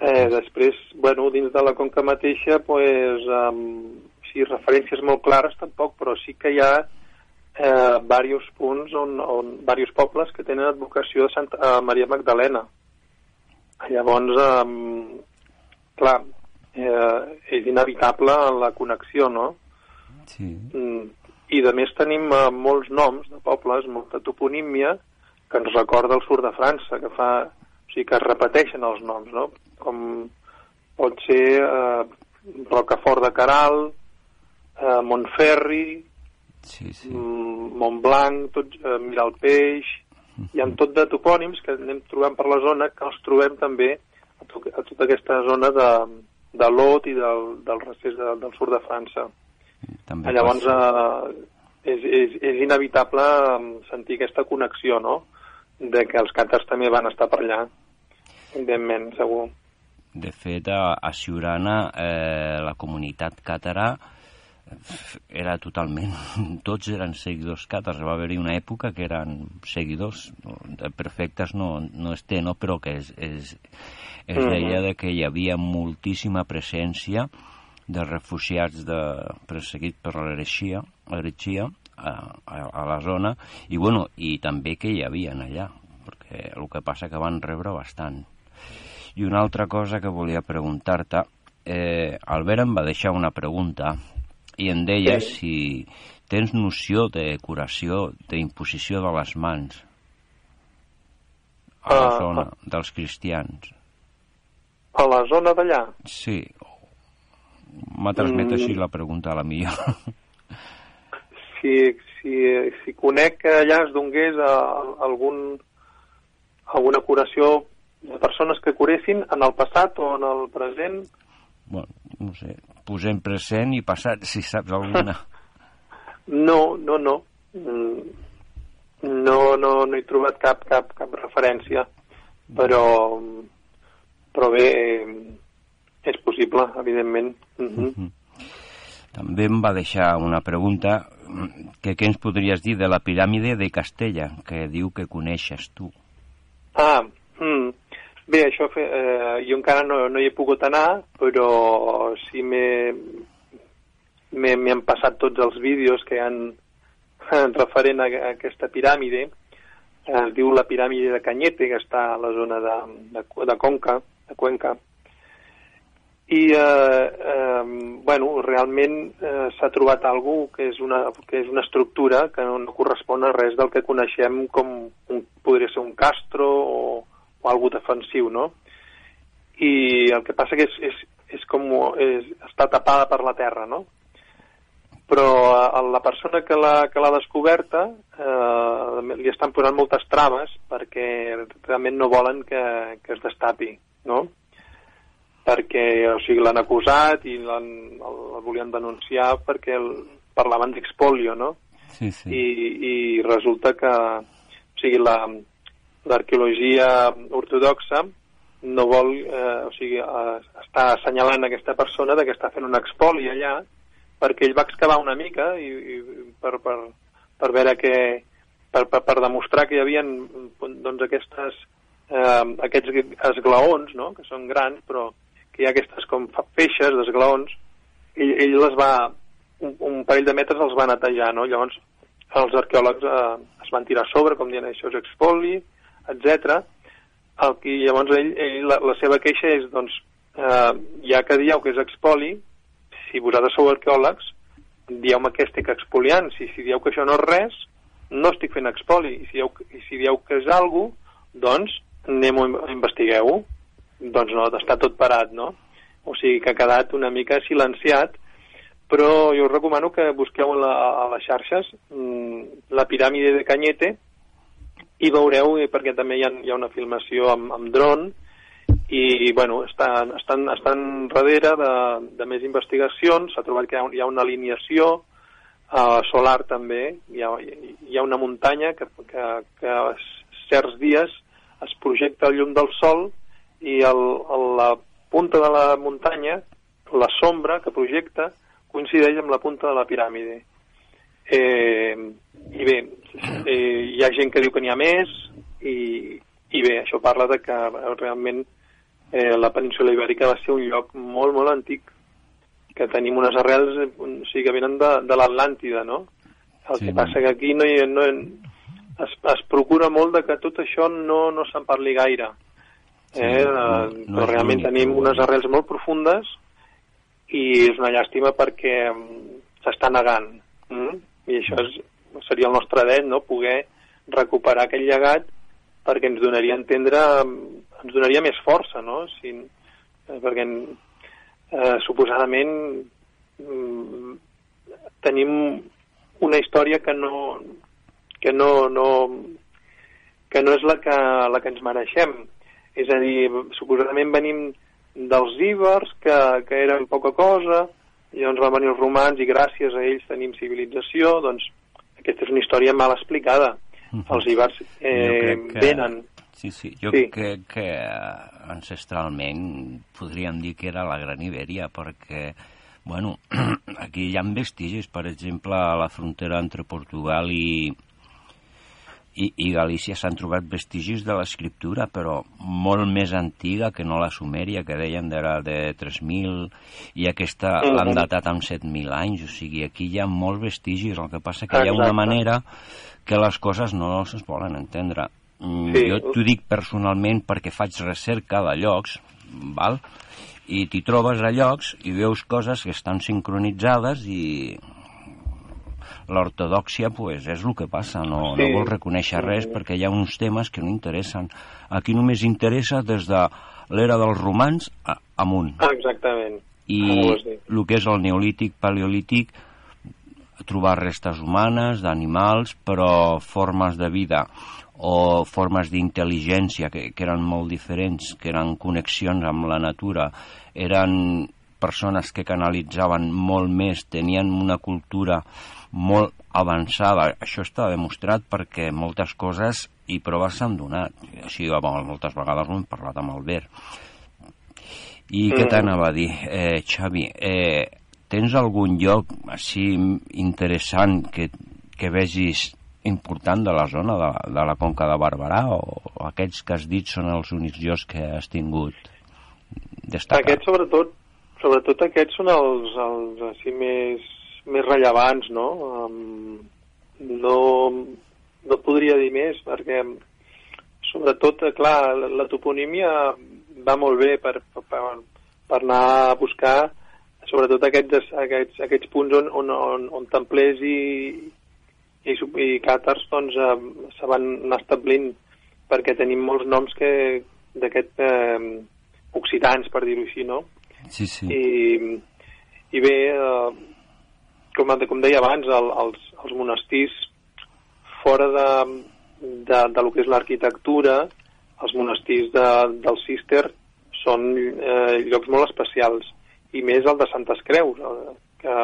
Eh, després, bueno, dins de la conca mateixa, pues, um, sí, referències molt clares tampoc, però sí que hi ha eh, diversos punts on, on diversos pobles que tenen advocació de Santa eh, Maria Magdalena. Llavors, eh, clar, eh, és inevitable la connexió, no? Sí. Mm, I de més tenim eh, molts noms de pobles, molta toponímia, que ens recorda el sud de França, que fa sigui, que es repeteixen els noms, no? Com pot ser eh, Rocafort de Caral, eh, Montferri, sí, sí. Mm, Montblanc, tot, eh, Miralpeix, hi ha tot de topònims que anem trobant per la zona, que els trobem també a, to a tota aquesta zona de, de l'Ot i del, del recés de, del sud de França. També Llavors, eh, és, és, és inevitable sentir aquesta connexió, no?, de que els càtars també van estar per allà, evidentment, segur. De fet, a, a Siurana, eh, la comunitat càtara era totalment... Tots eren seguidors càtars. Va haver-hi una època que eren seguidors perfectes, no, no es té, no? però que es, es, es deia de que hi havia moltíssima presència de refugiats de, perseguits per l'hereixia a, a, a la zona i, bueno, i també que hi havia allà perquè el que passa que van rebre bastant i una altra cosa que volia preguntar-te eh, Albert em va deixar una pregunta i em deia sí. si tens noció de curació, d'imposició de les mans a la uh, zona dels cristians. A la zona d'allà? Sí. M'ha transmet mm. així la pregunta a la millor. Si, si, si conec que allà es donés a, a algun, alguna curació de persones que curessin en el passat o en el present... Bueno, no sé, posem present i passat, si saps alguna. No, no, no. Mm, no, no, no he trobat cap, cap, cap referència, però, però bé, és possible, evidentment. Mm -hmm. Mm -hmm. També em va deixar una pregunta que què ens podries dir de la piràmide de Castella, que diu que coneixes tu? Ah, mm, bé, això fe, eh, jo encara no, no hi he pogut anar, però sí m'he m'han passat tots els vídeos que han referent a, a aquesta piràmide. Es diu la piràmide de Canyete, que està a la zona de, de, de Conca, de Cuenca, i eh, eh, bueno, realment eh, s'ha trobat algú que és, una, que és una estructura que no, no correspon a res del que coneixem com un, podria ser un castro o, o algú defensiu, no? I el que passa que és, és, és com és, està tapada per la terra, no? Però a la persona que l'ha descoberta eh, li estan posant moltes traves perquè realment no volen que, que es destapi, no? perquè o sigui, l'han acusat i el, el volien denunciar perquè el, parlaven d'expolio, no? Sí, sí. I, I resulta que o sigui, l'arqueologia la, ortodoxa no vol, eh, o sigui, eh, està assenyalant aquesta persona de que està fent un expoli allà perquè ell va excavar una mica i, i per, per, per veure que per, per, per demostrar que hi havia doncs, aquestes, eh, aquests esglaons, no?, que són grans, però que hi ha aquestes com feixes d'esglaons, ell, ell les va, un, un parell de metres els va netejar, no? Llavors els arqueòlegs eh, es van tirar a sobre, com dient això és expoli, etc. El que llavors ell, ell la, la seva queixa és, doncs, eh, ja que dieu que és expoli, si vosaltres sou arqueòlegs, dieu-me què estic expoliant. Si, si dieu que això no és res, no estic fent expoli. I si dieu, i si dieu que és algo, doncs anem-ho, investigueu-ho doncs no, està tot parat, no? O sigui que ha quedat una mica silenciat, però jo us recomano que busqueu a, la, a les xarxes mmm, la piràmide de Canyete i veureu, eh, perquè també hi ha, hi ha una filmació amb, amb dron, i bueno, estan, estan, estan darrere de, de més investigacions, s'ha trobat que hi ha, hi ha una alineació uh, solar també, hi ha, hi ha una muntanya que, que, que certs dies es projecta el llum del sol i el, el, la punta de la muntanya, la sombra que projecta, coincideix amb la punta de la piràmide. Eh, I bé, eh, hi ha gent que diu que n'hi ha més, i, i bé, això parla de que realment eh, la península ibèrica va ser un lloc molt, molt antic, que tenim unes arrels o sigui, que venen de, de l'Atlàntida, no? El sí, que passa que aquí no, hi, no, es, es procura molt de que tot això no, no se'n parli gaire. Sí, eh? no, no però realment tenim unes arrels molt profundes i és una llàstima perquè mm, s'està negant. Mm? I això és, seria el nostre dret, no? poder recuperar aquell llegat perquè ens donaria a entendre, ens donaria més força, no? Si, eh, perquè eh, suposadament mm, tenim una història que no, que no, no, que no és la que, la que ens mereixem és a dir, suposadament venim dels íbers, que, que eren poca cosa, i llavors van venir els romans i gràcies a ells tenim civilització, doncs aquesta és una història mal explicada. Uh -huh. Els íbers eh, que... venen... Sí, sí, jo sí. crec que ancestralment podríem dir que era la Gran Ibèria, perquè bueno, aquí hi ha vestigis, per exemple, a la frontera entre Portugal i, i, i Galícia s'han trobat vestigis de l'escriptura, però molt més antiga que no la sumèria, que deien era de 3.000, i aquesta mm -hmm. l'han datat amb 7.000 anys, o sigui, aquí hi ha molts vestigis, el que passa que Exacte. hi ha una manera que les coses no es volen entendre. Mm, sí. Jo t'ho dic personalment perquè faig recerca de llocs, val? i t'hi trobes a llocs i veus coses que estan sincronitzades i l'ortodòxia pues, és el que passa, no, sí. no vol reconèixer res perquè hi ha uns temes que no interessen. Aquí només interessa des de l'era dels romans a, amunt. Ah, exactament. I el que és el neolític, paleolític, trobar restes humanes, d'animals, però formes de vida o formes d'intel·ligència que, que eren molt diferents, que eren connexions amb la natura, eren persones que canalitzaven molt més, tenien una cultura molt avançada. Això està demostrat perquè moltes coses i proves s'han donat. Així, moltes vegades ho hem parlat amb Albert. I mm. què t'anava a dir, eh, Xavi? Eh, tens algun lloc així interessant que, que vegis important de la zona de, de la Conca de Barberà o, o aquests que has dit són els únics llocs que has tingut destacat? Aquests sobretot, sobretot aquests són els, els així més, més rellevants, no? Um, no, no podria dir més perquè sobretot, clar, la, la toponímia va molt bé per, per, per anar a buscar sobretot aquests, aquests, aquests punts on, on, on, on templers i, i, i càtars doncs, eh, se van anar establint perquè tenim molts noms que d'aquest eh, occitans, per dir-ho així, no? Sí, sí. I, i bé, eh, com, com deia abans, el, els, els monestirs fora de, de, de lo que és l'arquitectura, els monestirs de, del Cister són eh, llocs molt especials, i més el de Santes Creus, eh, que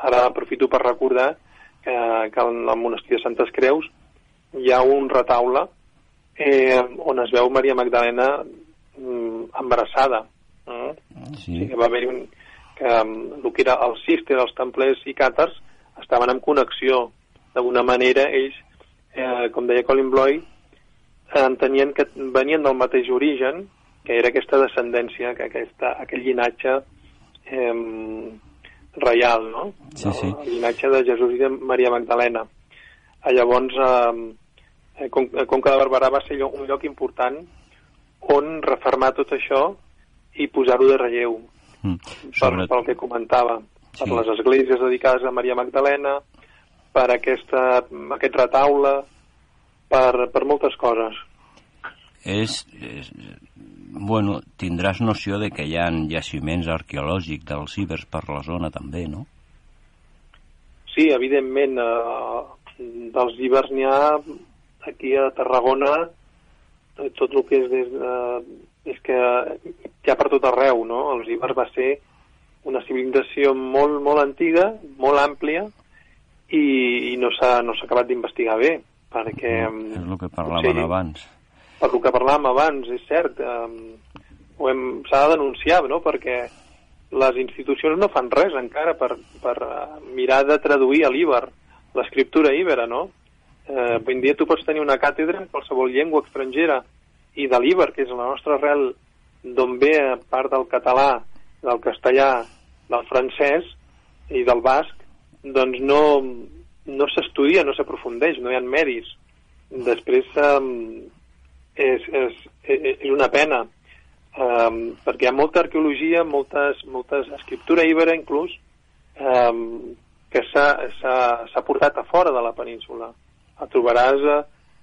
ara aprofito per recordar que, que al monestir de Santes Creus hi ha un retaule eh, on es veu Maria Magdalena mm, embarassada. Eh? Sí. Que va haver un, que el que era el cister, els templers i càtars estaven en connexió. D'alguna manera, ells, eh, com deia Colin Bloy, entenien que venien del mateix origen, que era aquesta descendència, que aquesta, aquell llinatge eh, reial, no? Sí, sí. El llinatge de Jesús i de Maria Magdalena. A llavors, eh, Conca de Barberà va ser un lloc important on refermar tot això i posar-ho de relleu, mm. Sobre... per, pel que comentava, sí. per les esglésies dedicades a Maria Magdalena, per aquesta, aquest retaule, per, per moltes coses. És, és, bueno, tindràs noció de que hi ha jaciments arqueològics dels cibers per la zona també, no? Sí, evidentment, eh, dels ibers n'hi ha aquí a Tarragona, eh, tot el que és des de, és que ha per tot arreu, no? Els ibers va ser una civilització molt, molt antiga, molt àmplia, i, i no s'ha no acabat d'investigar bé, perquè... No, és el que parlaven sí, abans per el que parlàvem abans, és cert, eh, s'ha de denunciar, no?, perquè les institucions no fan res encara per, per eh, mirar de traduir a l'Iber, l'escriptura íbera, no? Eh, avui dia tu pots tenir una càtedra en qualsevol llengua estrangera i de l'Iber, que és la nostra arrel d'on ve part del català, del castellà, del francès i del basc, doncs no, no s'estudia, no s'aprofundeix, no hi ha mèris. Després eh, és, és, és una pena, um, perquè hi ha molta arqueologia, moltes, moltes escriptura íbera inclús, um, que s'ha portat a fora de la península. A trobaràs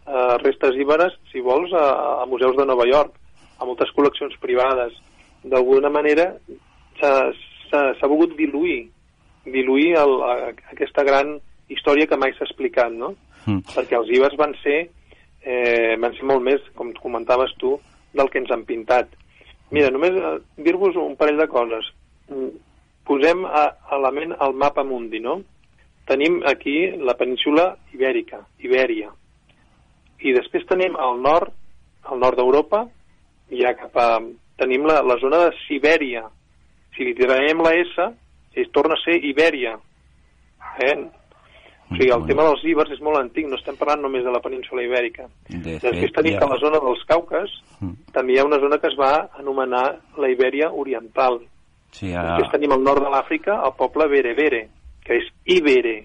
uh, restes íberes, si vols, a, a museus de Nova York, a moltes col·leccions privades. D'alguna manera s'ha volgut diluir, diluir el, a, aquesta gran història que mai s'ha explicat, no? Mm. Perquè els ibers van ser eh, van ser molt més, com comentaves tu, del que ens han pintat. Mira, només eh, dir-vos un parell de coses. Mm, posem a, a la ment el mapa mundi, no? Tenim aquí la península ibèrica, Ibèria. I després tenim al nord, al nord d'Europa, ja cap a... Tenim la, la zona de Sibèria. Si li traiem la S, es torna a ser Ibèria. Eh? O sigui, el tema dels ibers és molt antic, no estem parlant només de la península ibèrica. De Després tenim ja... que a la zona dels Caucas mm. també hi ha una zona que es va anomenar la Ibèria Oriental. Sí, ara... Després tenim al nord de l'Àfrica el poble Berebere, que és Ibere.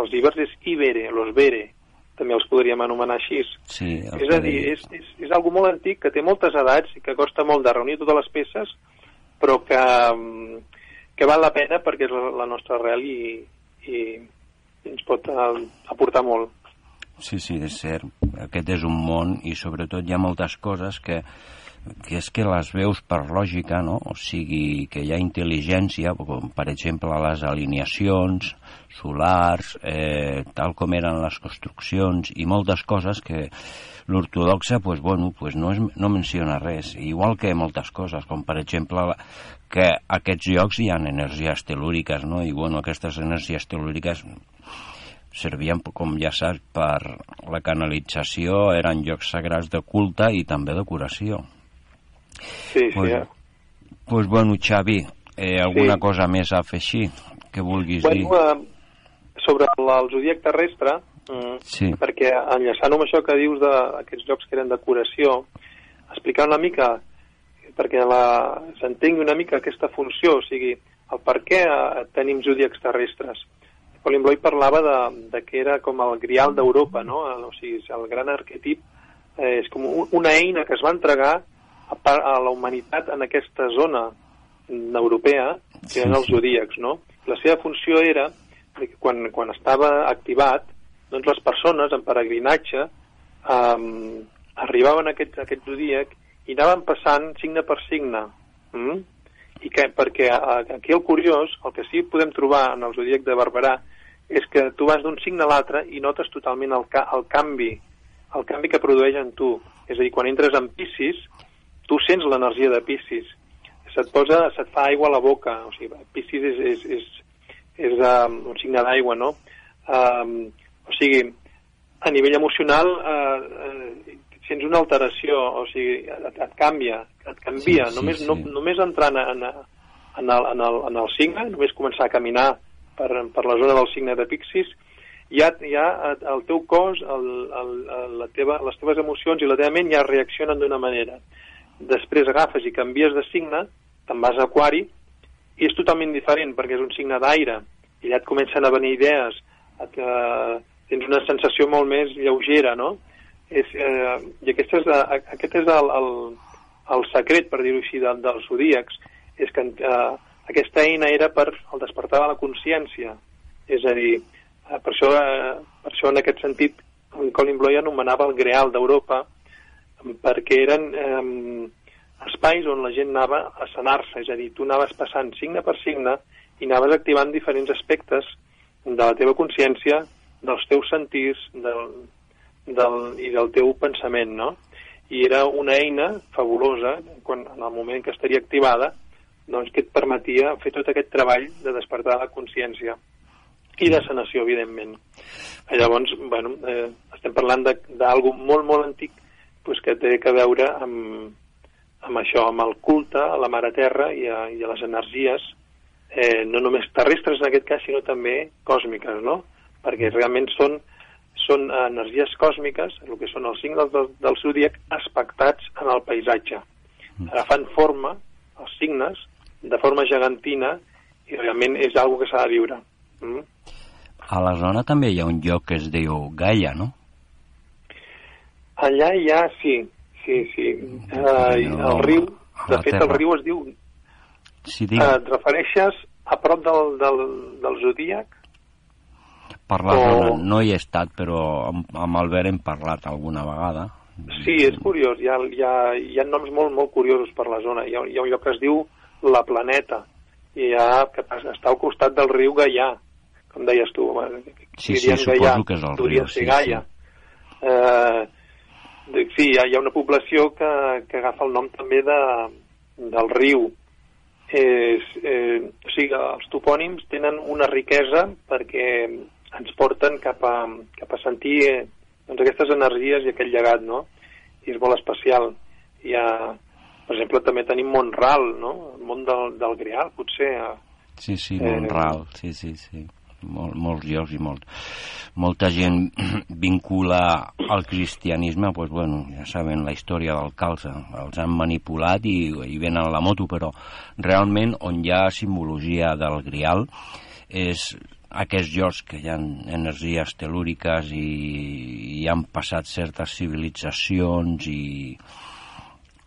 Els ibers és Ibere, los Bere. També els podríem anomenar així. Sí, és a dir, és, és, és algo molt antic, que té moltes edats i que costa molt de reunir totes les peces, però que, mm, que val la pena perquè és la, la nostra arrel i, i, ens pot eh, aportar molt. Sí, sí, és cert. Aquest és un món i sobretot hi ha moltes coses que, que és que les veus per lògica, no? O sigui, que hi ha intel·ligència, com per exemple les alineacions solars, eh, tal com eren les construccions i moltes coses que l'ortodoxa pues, bueno, pues no, és, no menciona res, igual que moltes coses, com per exemple que aquests llocs hi ha energies telúriques, no? I, bueno, aquestes energies telúriques servien, com ja saps, per la canalització, eren llocs sagrats de culte i també de curació. Sí, sí. Pues, eh? pues bueno, Xavi, eh, alguna Sí. cosa més a afegir que vulguis dir? Bueno, eh, sobre el, el zodíac terrestre, mm, Sí. perquè enllaçant amb això que dius d'aquests llocs que eren de curació, explicar una mica, perquè s'entengui una mica aquesta funció, o sigui, el per què eh, tenim zodíacs terrestres. Colin Bloy parlava de, de que era com el grial d'Europa, no? O sigui, el gran arquetip eh, és com un- una eina que es va entregar a, la humanitat en aquesta zona europea, que eren els zodíacs, no? La seva funció era que quan, quan estava activat, doncs les persones en peregrinatge um, arribaven a aquest, a aquest zodíac i anaven passant signe per signe. Mm? I que, perquè aquí el curiós, el que sí podem trobar en el zodíac de Barberà, és que tu vas d'un signe a l'altre i notes totalment el, ca el canvi, el canvi que produeix en tu. És a dir, quan entres en Piscis, tu sents l'energia de Piscis. Se't posa, se't fa aigua a la boca. O sigui, Piscis és, és, és, és um, un signe d'aigua, no? Um, o sigui, a nivell emocional eh, eh, sents una alteració, o sigui, et, et canvia, et canvia. Sí, sí, només, sí. No, només entrant en, en, el, en, el, en el signe, només començar a caminar per, per la zona del signe de Pixis, ja, ja el teu cos, el, el, el, la teva, les teves emocions i la teva ment ja reaccionen d'una manera. Després agafes i canvies de signe, te'n vas a Aquari, i és totalment diferent, perquè és un signe d'aire, i allà et comencen a venir idees, et, eh, tens una sensació molt més lleugera, no? És, eh, I aquest és, eh, aquest és el, el, el secret, per dir-ho així, de, dels zodíacs, és que eh, aquesta eina era per el despertar de la consciència. És a dir, eh, per, això, eh, per això en aquest sentit en Colin Bloy anomenava el Greal d'Europa, perquè eren eh, espais on la gent anava a sanar-se, és a dir, tu anaves passant signe per signe i anaves activant diferents aspectes de la teva consciència, dels teus sentirs del, del, i del teu pensament, no? I era una eina fabulosa, quan, en el moment que estaria activada, doncs que et permetia fer tot aquest treball de despertar la consciència i de sanació, evidentment. Llavors, bueno, eh, estem parlant d'algo molt, molt antic pues, que té a veure amb, amb això, amb el culte a la Mare Terra i a, i a les energies, eh, no només terrestres en aquest cas, sinó també còsmiques, no? Perquè realment són, són energies còsmiques, el que són els signes del, del zodíac, aspectats en el paisatge. Ara fan forma, els signes, de forma gegantina, i realment és algo que s'ha de viure. Mm? A la zona també hi ha un lloc que es diu Gaia, no? Allà hi ha, sí, sí, sí. Uh, el riu, de fet, el riu es diu... Sí, uh, et refereixes a prop del, del, del Zodíac? Per la o... zona no hi he estat, però amb, amb Albert hem parlat alguna vegada. Sí, és curiós. Hi ha, hi ha, hi ha noms molt, molt curiosos per la zona. Hi ha, hi ha un lloc que es diu La Planeta, i ha, que està al costat del riu Gaià, com deies tu. Sí, sí, suposo Gaià, que és el riu. Sí, Gaia. sí. Eh, sí, hi ha, hi ha una població que, que agafa el nom també de, del riu. És, eh, o sigui, els topònims tenen una riquesa perquè ens porten cap a, cap a sentir eh, doncs aquestes energies i aquell llegat, no? I és molt especial. Hi ha, per exemple, també tenim Montral, no? El món del, del Grial, potser. Sí, sí, Eh, Montral, sí, sí, sí. Mol, molts llocs i molt, molta gent vincula al cristianisme, pues, bueno, ja saben la història del calze, els han manipulat i, i venen la moto, però realment on hi ha simbologia del grial és aquests llocs que hi ha energies telúriques i, i han passat certes civilitzacions i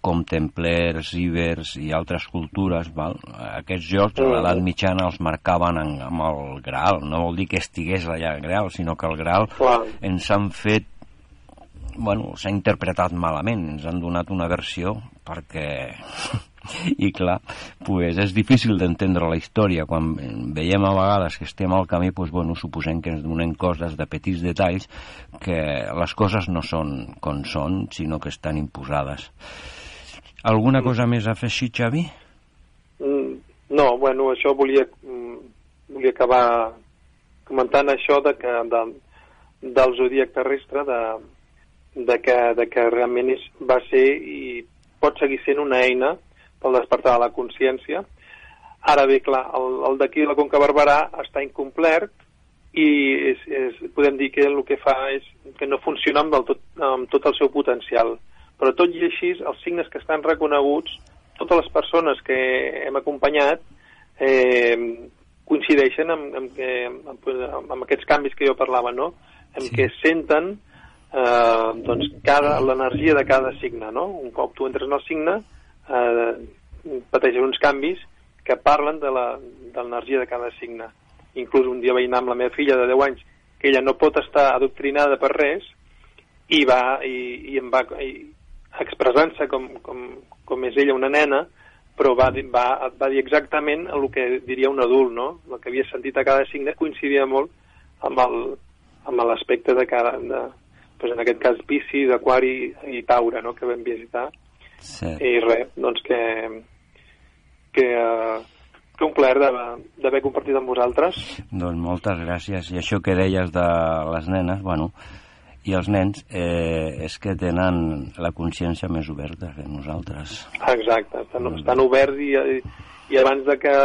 com templers, ibers i altres cultures, val? aquests llocs a l'edat mitjana els marcaven en, amb el Graal. No vol dir que estigués allà el Graal, sinó que el Graal Clar. ens han fet bueno, s'ha interpretat malament, ens han donat una versió perquè i clar, pues és difícil d'entendre la història quan veiem a vegades que estem al camí pues, bueno, suposem que ens donen coses de petits detalls que les coses no són com són sinó que estan imposades alguna cosa més a afegir, Xavi? Mm, No, bueno, això volia, mm, volia acabar comentant això de que de, del zodíac terrestre, de, de, que, de que realment és, va ser i pot seguir sent una eina pel despertar de la consciència. Ara bé, clar, el, el d'aquí de la Conca Barberà està incomplert i és, és, podem dir que el que fa és que no funciona amb, tot, amb tot el seu potencial. Però tot i així, els signes que estan reconeguts totes les persones que hem acompanyat eh, coincideixen amb, amb, amb, amb, amb aquests canvis que jo parlava, no? En sí. què senten eh, doncs l'energia de cada signe, no? Un cop tu entres en el signe, eh, pateixes uns canvis que parlen de l'energia de, de cada signe. Inclús un dia vaig anar amb la meva filla de 10 anys, que ella no pot estar adoctrinada per res, i va, i, i em va, i, expressant-se com, com, com és ella una nena, però va, va, va dir exactament el que diria un adult, no? El que havia sentit a cada signe coincidia molt amb el, amb l'aspecte de cada, de, pues en aquest cas Piscis, Aquari i Taure, no?, que vam visitar. Sí. I res, doncs que, que, que un plaer d'haver compartit amb vosaltres. Doncs moltes gràcies. I això que deies de les nenes, bueno, i els nens eh, és que tenen la consciència més oberta que nosaltres. Exacte, estan, estan oberts i, i abans de que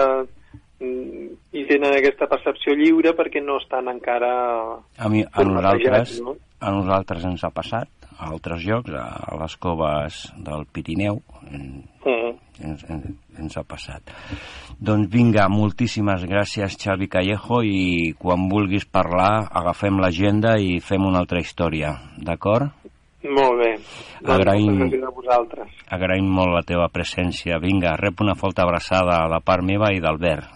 mm, i tenen aquesta percepció lliure perquè no estan encara a, mi, a nosaltres no? a nosaltres ens ha passat a altres llocs, a les coves del Pirineu mm. ens, ens, ens ha passat doncs vinga, moltíssimes gràcies Xavi Callejo i quan vulguis parlar agafem l'agenda i fem una altra història, d'acord? Molt bé. Doncs agraïm, agraïm molt la teva presència. Vinga, rep una forta abraçada a la part meva i d'Albert.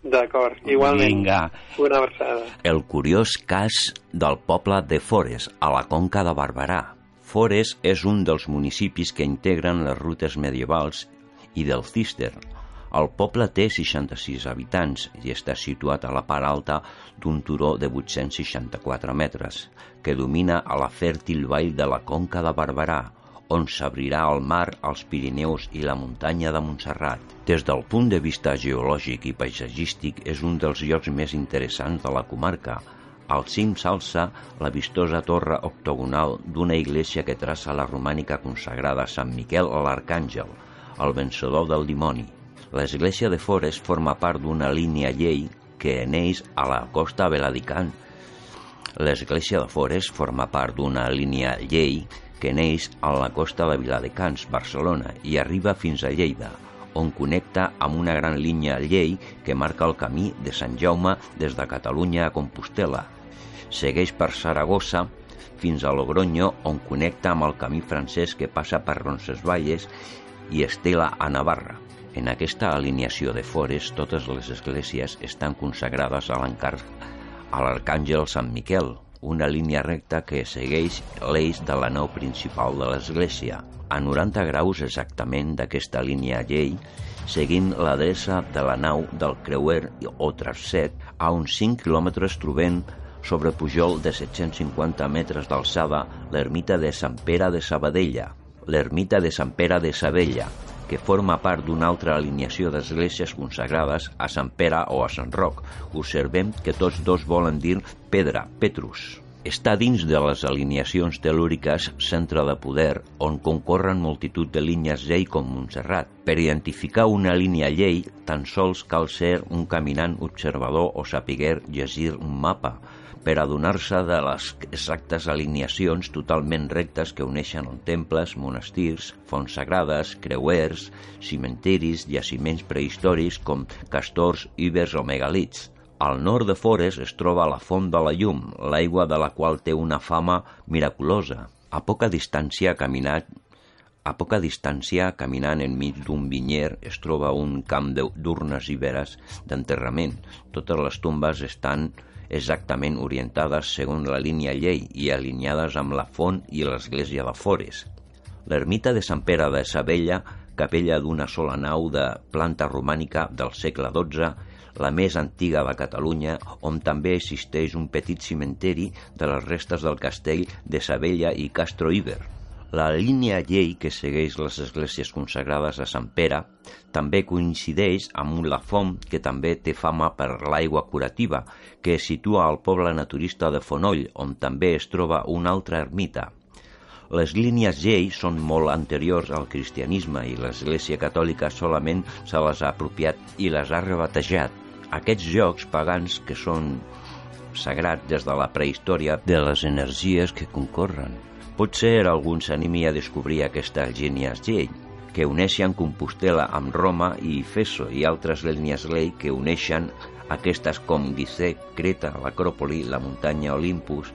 D'acord, igualment. Vinga. Una abraçada. El curiós cas del poble de Fores, a la Conca de Barberà. Fores és un dels municipis que integren les rutes medievals i del Cister, el poble té 66 habitants i està situat a la part alta d'un turó de 864 metres, que domina a la fèrtil vall de la Conca de Barberà, on s'abrirà el mar als Pirineus i la muntanya de Montserrat. Des del punt de vista geològic i paisatgístic és un dels llocs més interessants de la comarca. Al cim s'alça la vistosa torre octogonal d'una iglesia que traça la romànica consagrada a Sant Miquel a l'Arcàngel, el vencedor del dimoni. L'església de Fores forma part d'una línia llei que neix a la costa Beladicant. L'església de Fores forma part d'una línia llei que neix a la costa de Viladecans, Barcelona, i arriba fins a Lleida, on connecta amb una gran línia llei que marca el camí de Sant Jaume des de Catalunya a Compostela. Segueix per Saragossa fins a Logroño, on connecta amb el camí francès que passa per Roncesvalles i Estela a Navarra. En aquesta alineació de fores, totes les esglésies estan consagrades a l'arcàngel Sant Miquel, una línia recta que segueix l'eix de la nau principal de l'església, a 90 graus exactament d'aquesta línia llei, seguint l'adreça de la nau del creuer o trasset a uns 5 quilòmetres trobem sobre Pujol de 750 metres d'alçada l'ermita de Sant Pere de Sabadella, l'ermita de Sant Pere de Sabella, que forma part d'una altra alineació d'esglésies consagrades a Sant Pere o a Sant Roc. Observem que tots dos volen dir pedra, Petrus. Està dins de les alineacions telúriques centre de poder, on concorren multitud de línies llei com Montserrat. Per identificar una línia llei, tan sols cal ser un caminant observador o sapiguer llegir un mapa, per adonar-se de les exactes alineacions totalment rectes que uneixen temples, monestirs, fonts sagrades, creuers, cimentiris, jaciments prehistòrics com castors, íbers o megalits. Al nord de Fores es troba la Font de la Llum, l'aigua de la qual té una fama miraculosa. A poca distància caminat a poca distància, caminant enmig d'un vinyer, es troba un camp d'urnes iberes d'enterrament. Totes les tombes estan exactament orientades segons la línia llei i alineades amb la font i l'església de Fores. L'ermita de Sant Pere de Sabella, capella d'una sola nau de planta romànica del segle XII, la més antiga de Catalunya, on també existeix un petit cimenteri de les restes del castell de Sabella i Castro Iber. La línia llei que segueix les esglésies consagrades a Sant Pere també coincideix amb la font que també té fama per l'aigua curativa, que es situa al poble naturista de Fonoll, on també es troba una altra ermita. Les línies llei són molt anteriors al cristianisme i l'Església Catòlica solament se les ha apropiat i les ha rebatejat. Aquests jocs pagans que són sagrat des de la prehistòria de les energies que concorren. Potser algú s'animi a descobrir aquestes línies llei, que uneixen Compostela amb Roma i Feso i altres línies llei que uneixen aquestes com Gizeh, Creta, l'Acròpoli, la muntanya Olympus,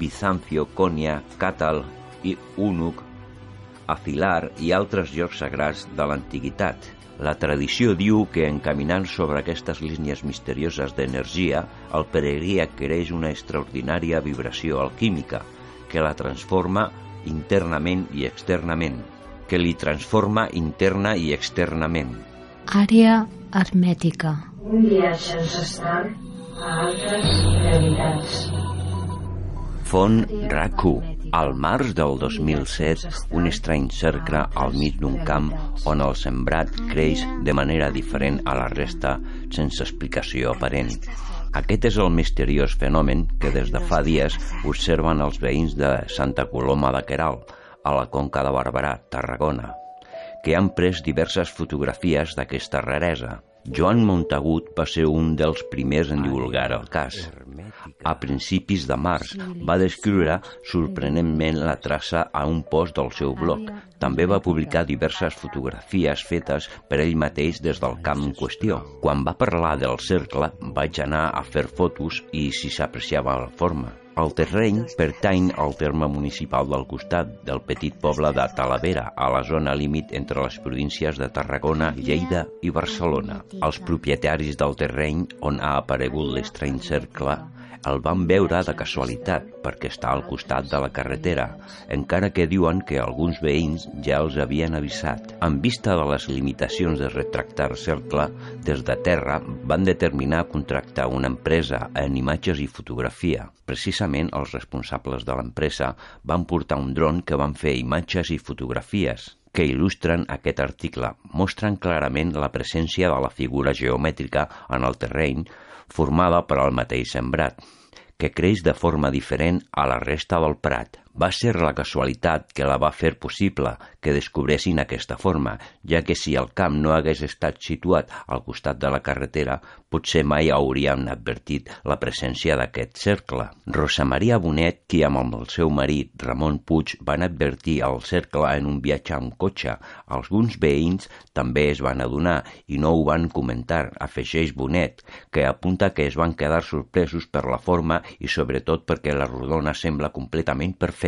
Bizancio, Cònia, Càtal i Únuc, Afilar i altres llocs sagrats de l'antiguitat. La tradició diu que encaminant sobre aquestes línies misterioses d'energia, el peregrí adquireix una extraordinària vibració alquímica que la transforma internament i externament, que li transforma interna i externament. Àrea hermètica. Un viatge ancestral a altres realitats. Font Raku, al març del 2007, un estrany cercle al mig d'un camp on el sembrat creix de manera diferent a la resta sense explicació aparent. Aquest és el misteriós fenomen que des de fa dies observen els veïns de Santa Coloma de Queral, a la Conca de Barberà, Tarragona, que han pres diverses fotografies d'aquesta raresa. Joan Montagut va ser un dels primers en divulgar el cas. A principis de març va descriure sorprenentment la traça a un post del seu blog. També va publicar diverses fotografies fetes per ell mateix des del camp en qüestió. Quan va parlar del cercle, vaig anar a fer fotos i si s'apreciava la forma. El terreny pertany al terme municipal del costat del petit poble de Talavera, a la zona límit entre les províncies de Tarragona, Lleida i Barcelona. Els propietaris del terreny on ha aparegut l'estrany cercle el van veure de casualitat perquè està al costat de la carretera, encara que diuen que alguns veïns ja els havien avisat. En vista de les limitacions de retractar cercle, des de terra van determinar contractar una empresa en imatges i fotografia. Precisament els responsables de l'empresa van portar un dron que van fer imatges i fotografies que il·lustren aquest article mostren clarament la presència de la figura geomètrica en el terreny formada per al mateix sembrat, que creix de forma diferent a la resta del prat. Va ser la casualitat que la va fer possible que descobressin aquesta forma, ja que si el camp no hagués estat situat al costat de la carretera, potser mai hauríem advertit la presència d'aquest cercle. Rosa Maria Bonet, qui amb el seu marit Ramon Puig van advertir el cercle en un viatge amb cotxe, alguns veïns també es van adonar i no ho van comentar, afegeix Bonet, que apunta que es van quedar sorpresos per la forma i sobretot perquè la rodona sembla completament perfecta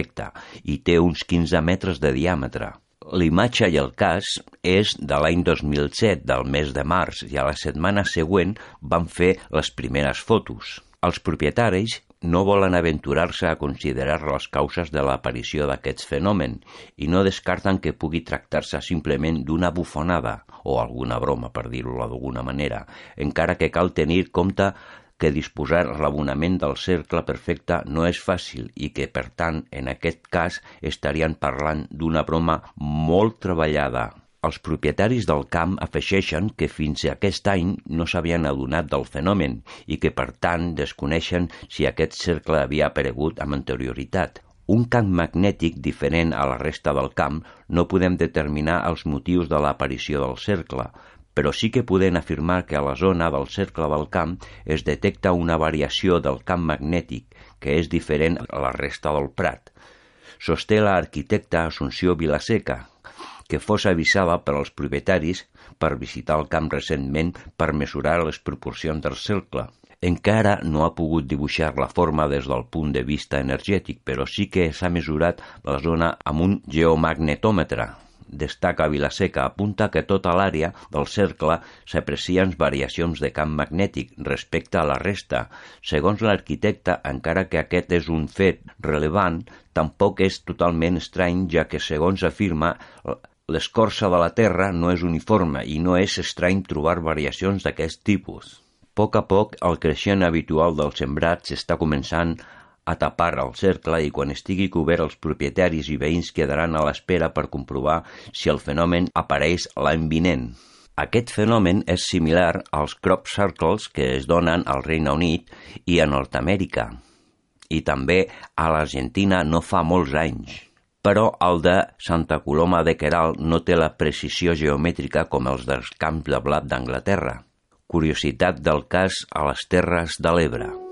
i té uns 15 metres de diàmetre. L'imatge i el cas és de l'any 2007, del mes de març, i a la setmana següent van fer les primeres fotos. Els propietaris no volen aventurar-se a considerar les causes de l'aparició d'aquest fenomen i no descarten que pugui tractar-se simplement d'una bufonada o alguna broma, per dir-ho d'alguna manera, encara que cal tenir compte que disposar l'abonament del cercle perfecte no és fàcil i que, per tant, en aquest cas estarien parlant d'una broma molt treballada. Els propietaris del camp afegeixen que fins a aquest any no s'havien adonat del fenomen i que, per tant, desconeixen si aquest cercle havia aparegut amb anterioritat. Un camp magnètic diferent a la resta del camp no podem determinar els motius de l'aparició del cercle, però sí que podem afirmar que a la zona del cercle del camp es detecta una variació del camp magnètic que és diferent a la resta del Prat. Sosté l'arquitecta Assumpció Vilaseca, que fos avisada per als propietaris per visitar el camp recentment per mesurar les proporcions del cercle. Encara no ha pogut dibuixar la forma des del punt de vista energètic, però sí que s'ha mesurat la zona amb un geomagnetòmetre, destaca Vilaseca, apunta que tota l'àrea del cercle s'aprecien variacions de camp magnètic respecte a la resta. Segons l'arquitecte, encara que aquest és un fet rellevant, tampoc és totalment estrany, ja que, segons afirma, l'escorça de la Terra no és uniforme i no és estrany trobar variacions d'aquest tipus. A poc a poc, el creixent habitual del sembrat s'està començant a tapar el cercle i quan estigui cobert els propietaris i veïns quedaran a l'espera per comprovar si el fenomen apareix l'any vinent. Aquest fenomen és similar als crop circles que es donen al Regne Unit i a Nord-Amèrica, i també a l'Argentina no fa molts anys. Però el de Santa Coloma de Queral no té la precisió geomètrica com els dels camps de blat d'Anglaterra. Curiositat del cas a les Terres de l'Ebre.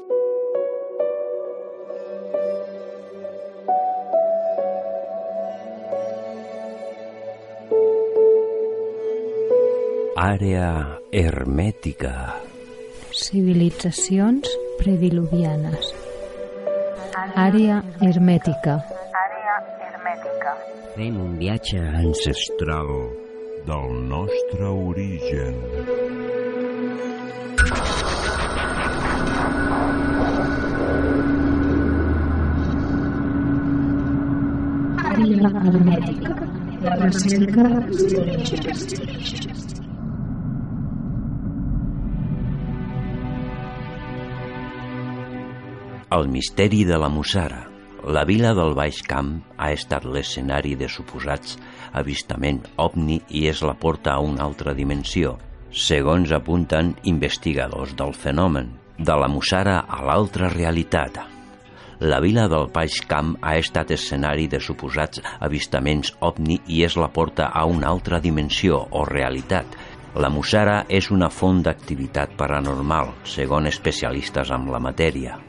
Àrea hermètica. Civilitzacions prediluvianes. Àrea hermètica. Àrea hermètica. Fem un viatge ancestral del nostre origen. Àrea hermètica. La recerca d'orígens. El misteri de la Mussara. La vila del Baix Camp ha estat l'escenari de suposats avistament ovni i és la porta a una altra dimensió, segons apunten investigadors del fenomen, de la Mussara a l'altra realitat. La vila del Baix Camp ha estat escenari de suposats avistaments ovni i és la porta a una altra dimensió o realitat. La Mussara és una font d'activitat paranormal, segons especialistes en la matèria.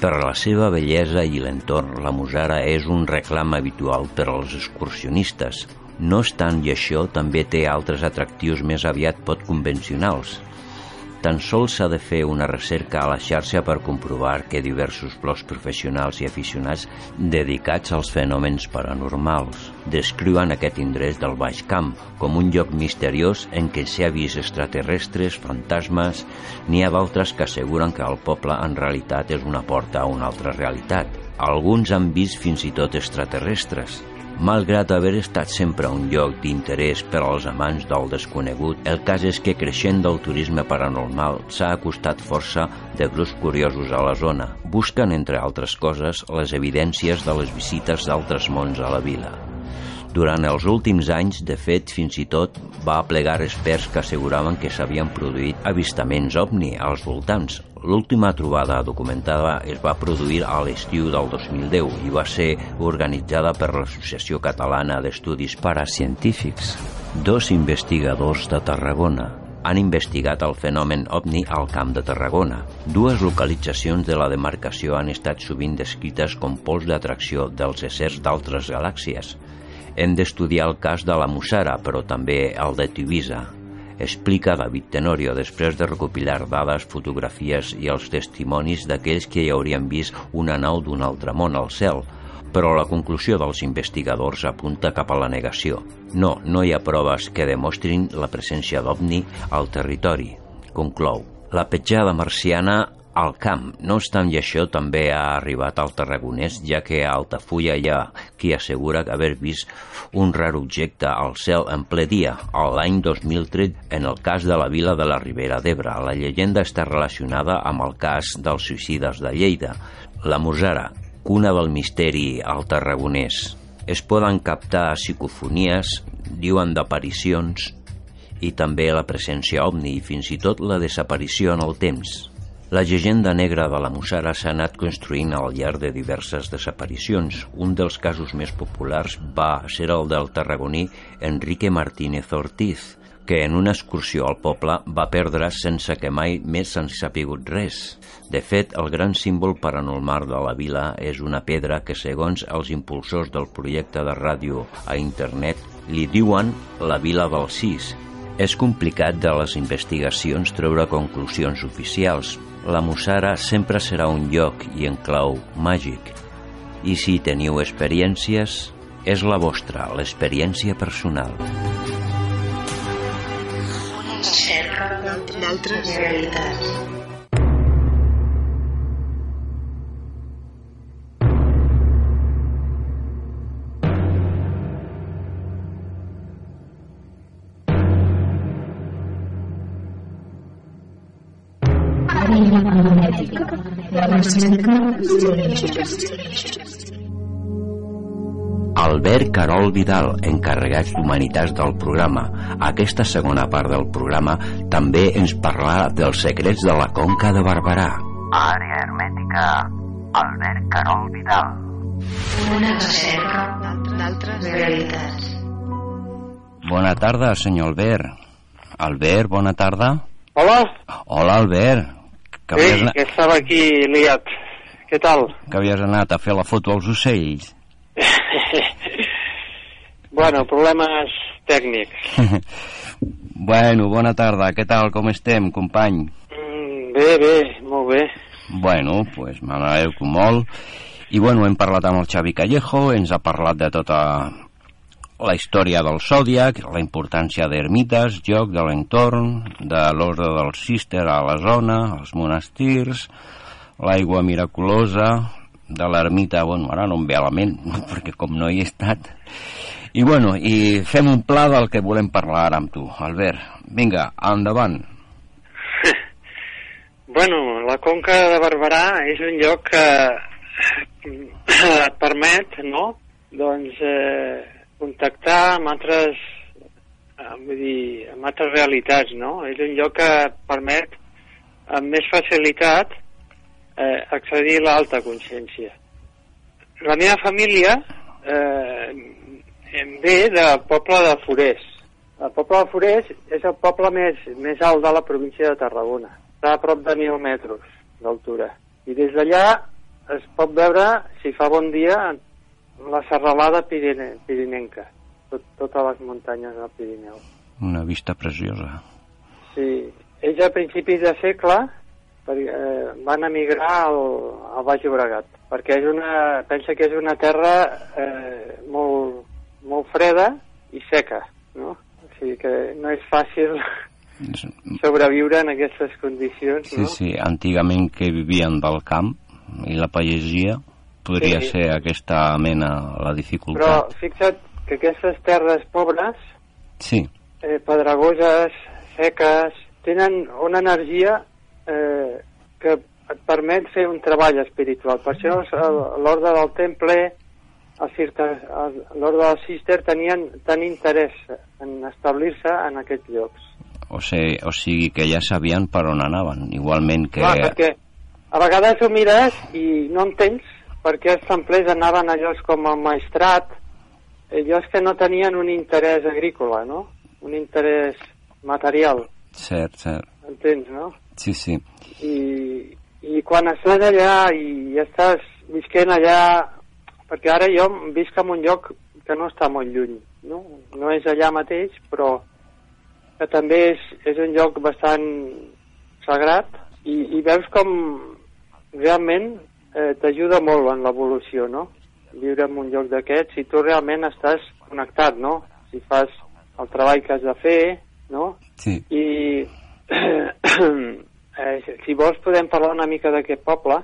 Per la seva bellesa i l'entorn, la Musara és un reclam habitual per als excursionistes. No obstant i això, també té altres atractius més aviat pot convencionals. Tan sols s'ha de fer una recerca a la xarxa per comprovar que diversos blocs professionals i aficionats dedicats als fenòmens paranormals descriuen aquest indret del Baix Camp com un lloc misteriós en què s'hi ha vist extraterrestres, fantasmes... N'hi ha d'altres que asseguren que el poble en realitat és una porta a una altra realitat. Alguns han vist fins i tot extraterrestres. Malgrat haver estat sempre un lloc d'interès per als amants del desconegut, el cas és que creixent del turisme paranormal s'ha acostat força de grups curiosos a la zona. Busquen, entre altres coses, les evidències de les visites d'altres mons a la vila. Durant els últims anys, de fet, fins i tot va aplegar experts que asseguraven que s'havien produït avistaments ovni als voltants. L'última trobada documentada es va produir a l'estiu del 2010 i va ser organitzada per l'Associació Catalana d'Estudis Paracientífics. Dos investigadors de Tarragona han investigat el fenomen ovni al Camp de Tarragona. Dues localitzacions de la demarcació han estat sovint descrites com pols d'atracció dels éssers d'altres galàxies. Hem d'estudiar el cas de la Mussara, però també el de Tivisa, explica David Tenorio després de recopilar dades, fotografies i els testimonis d'aquells que hi haurien vist una nau d'un altre món al cel, però la conclusió dels investigadors apunta cap a la negació. No, no hi ha proves que demostrin la presència d'OVNI al territori, conclou. La petjada marciana al camp. No obstant això també ha arribat al Tarragonès, ja que a Altafulla hi ha qui assegura haver vist un rar objecte al cel en ple dia, l'any 2013, en el cas de la vila de la Ribera d'Ebre. La llegenda està relacionada amb el cas dels suïcides de Lleida. La Musara, cuna del misteri al Tarragonès. Es poden captar psicofonies, diuen d'aparicions, i també la presència ovni i fins i tot la desaparició en el temps. La llegenda negra de la Mussara s'ha anat construint al llarg de diverses desaparicions. Un dels casos més populars va ser el del tarragoní Enrique Martínez Ortiz, que en una excursió al poble va perdre sense que mai més se'n sapigut res. De fet, el gran símbol paranormal de la vila és una pedra que, segons els impulsors del projecte de ràdio a internet, li diuen la vila del Cis. És complicat de les investigacions treure conclusions oficials, la Mussara sempre serà un lloc i enclau màgic. I si teniu experiències, és la vostra, l'experiència personal. Cerca d'altres realitats. Albert Carol Vidal, encarregat d'Humanitats del programa. Aquesta segona part del programa també ens parlarà dels secrets de la Conca de Barberà. Àrea hermètica, Albert Carol Vidal. Una recerca d'altres realitats. Bona tarda, senyor Albert. Albert, bona tarda. Hola. Hola, Albert. Que sí, anat... que estava aquí liat. Què tal? Que havies anat a fer la foto als ocells. bueno, problemes tècnics. bueno, bona tarda. Què tal, com estem, company? Mm, bé, bé, molt bé. Bueno, pues m'alegro molt. I bueno, hem parlat amb el Xavi Callejo, ens ha parlat de tota la història del Zodiac, la importància d'ermites, joc de l'entorn, de l'ordre del Cister a la zona, els monestirs, l'aigua miraculosa, de l'ermita, bueno, ara no em ve a la ment, perquè com no hi he estat. I bueno, i fem un pla del que volem parlar ara amb tu, Albert. Vinga, endavant. Bueno, la Conca de Barberà és un lloc que et permet, no?, doncs, eh, contactar amb altres, eh, vull dir, amb altres realitats, no? És un lloc que permet amb més facilitat eh, accedir a l'alta consciència. La meva família eh, em ve del poble de Forès. El poble de Forès és el poble més, més alt de la província de Tarragona. Està a prop de 1.000 metres d'altura. I des d'allà es pot veure, si fa bon dia, la serralada pirine, pirinenca, tot, totes les muntanyes del Pirineu. Una vista preciosa. Sí. Ells a principis de segle perquè, eh, van emigrar al, al Baix Llobregat, perquè és una, pensa que és una terra eh, molt, molt freda i seca, no? O sigui que no és fàcil sobreviure en aquestes condicions, sí, no? Sí, sí, antigament que vivien del camp i la pagesia podria sí. ser aquesta mena la dificultat. Però fixa't que aquestes terres pobres, sí. eh, pedregoses, seques, tenen una energia eh, que et permet fer un treball espiritual. Per això l'ordre del temple, l'ordre del cister tenien tant interès en establir-se en aquests llocs. O sigui, o sigui que ja sabien per on anaven, igualment que... Clar, perquè a vegades ho mires i no entens perquè els templers anaven a llocs com el maestrat, eh, llocs que no tenien un interès agrícola, no? Un interès material. Cert, cert. Entens, no? Sí, sí. I, i quan estàs allà i estàs visquent allà, perquè ara jo visc en un lloc que no està molt lluny, no? No és allà mateix, però que també és, és un lloc bastant sagrat i, i veus com realment eh, t'ajuda molt en l'evolució, no? Viure en un lloc d'aquests, si tu realment estàs connectat, no? Si fas el treball que has de fer, no? Sí. I eh, si vols podem parlar una mica d'aquest poble.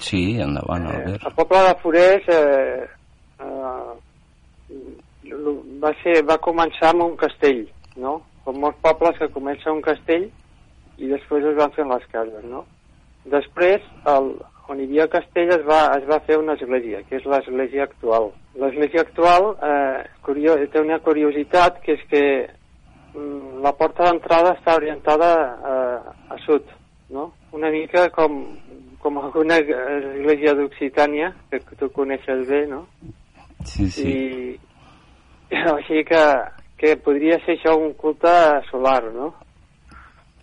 Sí, endavant, Albert. Eh, el poble de Forès eh, eh, va, ser, va començar amb un castell, no? Com molts pobles que comença un castell i després es van fent les cases, no? Després, el, on hi havia castell es va, es va fer una església, que és l'església actual. L'església actual eh, curiós, té una curiositat, que és que mm, la porta d'entrada està orientada eh, a sud, no? Una mica com, com alguna església d'Occitània, que tu coneixes bé, no? Sí, sí. I, així que, que podria ser això un culte solar, no?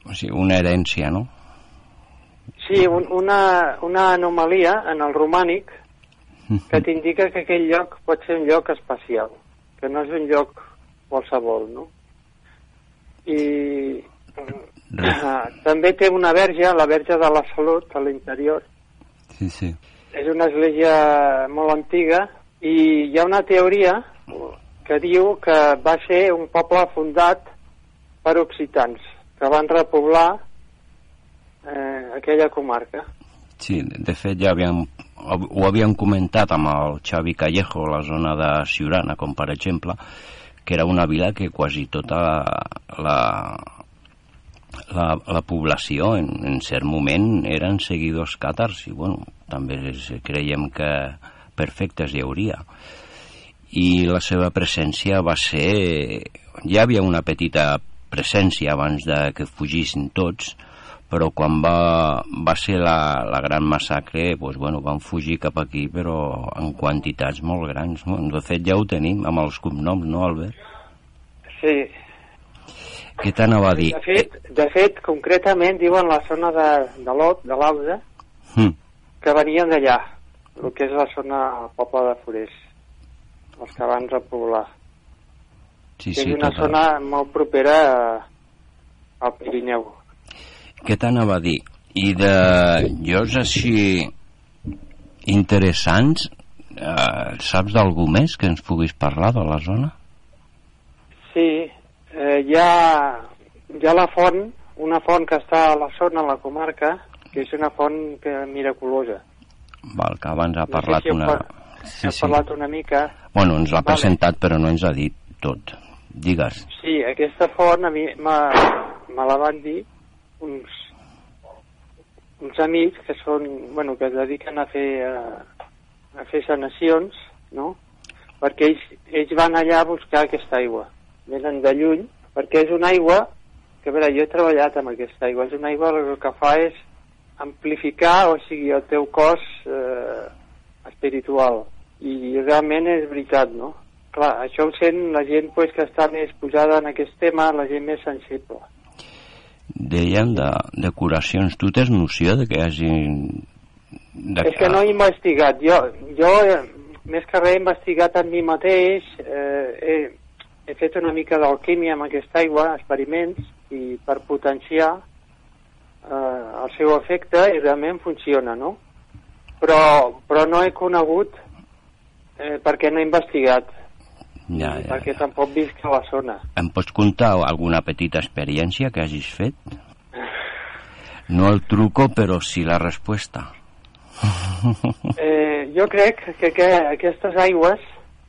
O sigui, una herència, no? Sí, un, una, una anomalia en el romànic que t'indica que aquell lloc pot ser un lloc especial, que no és un lloc qualsevol, no? I uh, també té una verge, la verge de la salut, a l'interior. Sí, sí. És una església molt antiga i hi ha una teoria que diu que va ser un poble fundat per occitans, que van repoblar eh, aquella comarca. Sí, de fet ja havíem, ho havíem comentat amb el Xavi Callejo, la zona de Ciurana, com per exemple, que era una vila que quasi tota la, la, la població en, en cert moment eren seguidors càtars i bueno, també creiem que perfectes hi hauria i la seva presència va ser ja havia una petita presència abans de que fugissin tots però quan va, va ser la, la gran massacre doncs, bueno, van fugir cap aquí però en quantitats molt grans no? de fet ja ho tenim amb els cognoms, no Albert? Sí, què t'anava a dir? De fet, de fet, concretament diuen la zona de, de l'Ot, de l'Auda, mm. que venien d'allà, el que és la zona del poble de Forés, els que van repoblar. Sí, sí, és una total. zona molt propera a, al Pirineu. Què t'anava a dir? I de llocs així interessants, eh, saps d'algú més que ens puguis parlar de la zona? Sí, eh, hi, ha, hi ha la font, una font que està a la zona, a la comarca, que és una font que miraculosa. Val, que abans ha No sé parlat si una... par- He parlat una mica. Bueno, ens l'ha Vale. presentat però no ens ha dit tot. Digues. Sí, aquesta font a mi me, me la van dir uns, uns amics que són, bueno, que es dediquen a fer, a, a fer sanacions, no? Perquè ells, ells van allà a buscar aquesta aigua. Venen de lluny, perquè és una aigua que, a veure, jo he treballat amb aquesta aigua. És una aigua que el que fa és amplificar, o sigui, el teu cos eh, espiritual. I realment és veritat, no? Clar, això ho sent la gent pues, que està més posada en aquest tema, la gent més sensible. Dèiem de, de curacions. Tu tens noció de que hi hagi... De És que no he investigat. Jo, jo eh, més que res, he investigat en mi mateix, eh, he, he fet una mica d'alquímia amb aquesta aigua, experiments, i per potenciar eh, el seu efecte, i realment funciona, no? Però, però no he conegut eh, perquè no he investigat, Ja, ja, perquè tampoc visc a la zona. Em pots contar alguna petita experiència que hagis fet? No el truco, però sí la resposta. Eh, jo crec que, que aquestes aigües,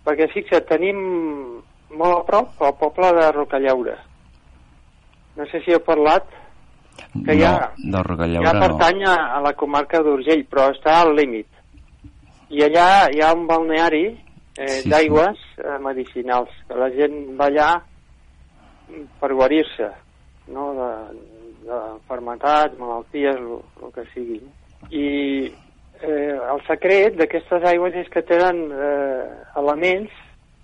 perquè fixa't, tenim molt a prop el poble de Rocallaura. No sé si heu parlat, que no, ja- de ja Rocallaura no. pertany a, a la comarca d'Urgell, però està al límit. I allà hi ha un balneari eh, Sí, d'aigües eh, medicinals, que la gent va allà per guarir-se, no? de, de fermentats, malalties, el que sigui. I eh, el secret d'aquestes aigües és que tenen eh, elements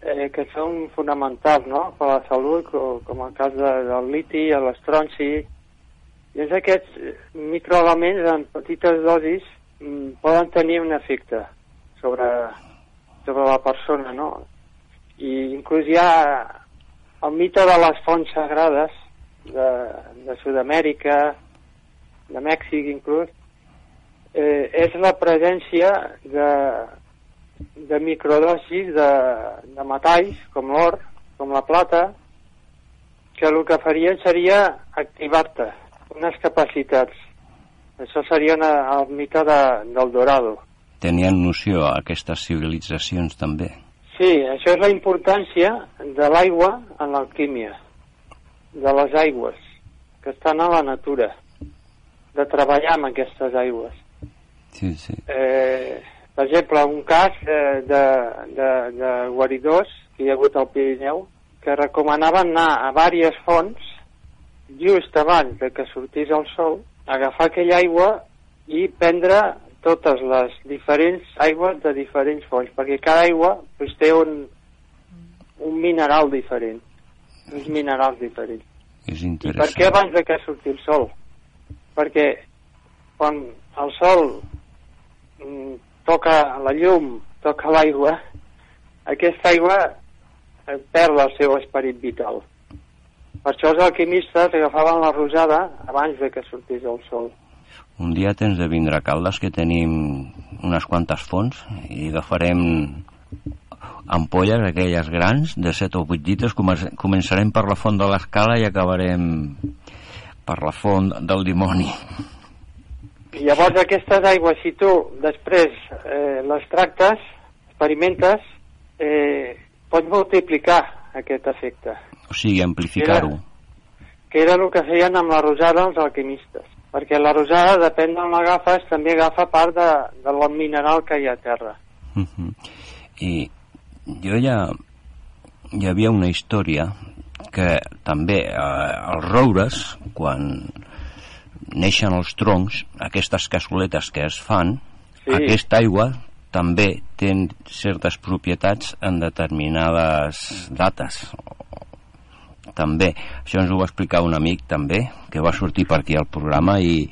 eh, que són fonamentals no? per a la salut, com, com el cas de, del liti, l'estronci, i és aquests eh, microelements en petites dosis mm, poden tenir un efecte sobre, sobre la persona, no? I inclús hi ha el mite de les fonts sagrades de, de Sud-amèrica, de Mèxic inclús, eh, és la presència de, de microdosis de, de metalls, com l'or, com la plata, que el que farien seria activar-te unes capacitats. Això seria una, el mite de, del Dorado. Tenien noció aquestes civilitzacions també. Sí, això és la importància de l'aigua en l'alquímia, de les aigües, que estan a la natura, de treballar amb aquestes aigües. Sí, sí. Eh, per exemple, un cas eh, de, de, de guaridors que hi ha hagut al Pirineu que recomanaven anar a diverses fonts just abans de que sortís el sol, agafar aquella aigua i prendre totes les diferents aigües de diferents fonts, perquè cada aigua doncs, té un, un mineral diferent, uns minerals diferents. És I per interessant. què abans de que surti el sol? Perquè quan el sol mm, toca la llum, toca l'aigua, aquesta aigua eh, perd el seu esperit vital. Per això els alquimistes agafaven la rosada abans de que sortís el sol. Un dia tens de vindre a Caldes, que tenim unes quantes fonts, i agafarem ampolles, aquelles grans, de 7 o 8 litres. Comença- Començarem per la font de l'escala i acabarem per la font del dimoni. I llavors aquestes aigües, si tu després eh, les tractes, experimentes, eh, pots multiplicar aquest efecte. O sigui, amplificar-ho. que era el que feien amb la rosada els alquimistes. Perquè la rosada, depèn d'on l'agafes, també agafa part de, de l'on mineral que hi ha a terra. Uh -huh. I jo ja... Hi havia una història que també eh, els roures, quan neixen els troncs, aquestes cassoletes que es fan, sí. aquesta aigua també té certes propietats en determinades dates també. Això ens ho va explicar un amic també, que va sortir per aquí al programa i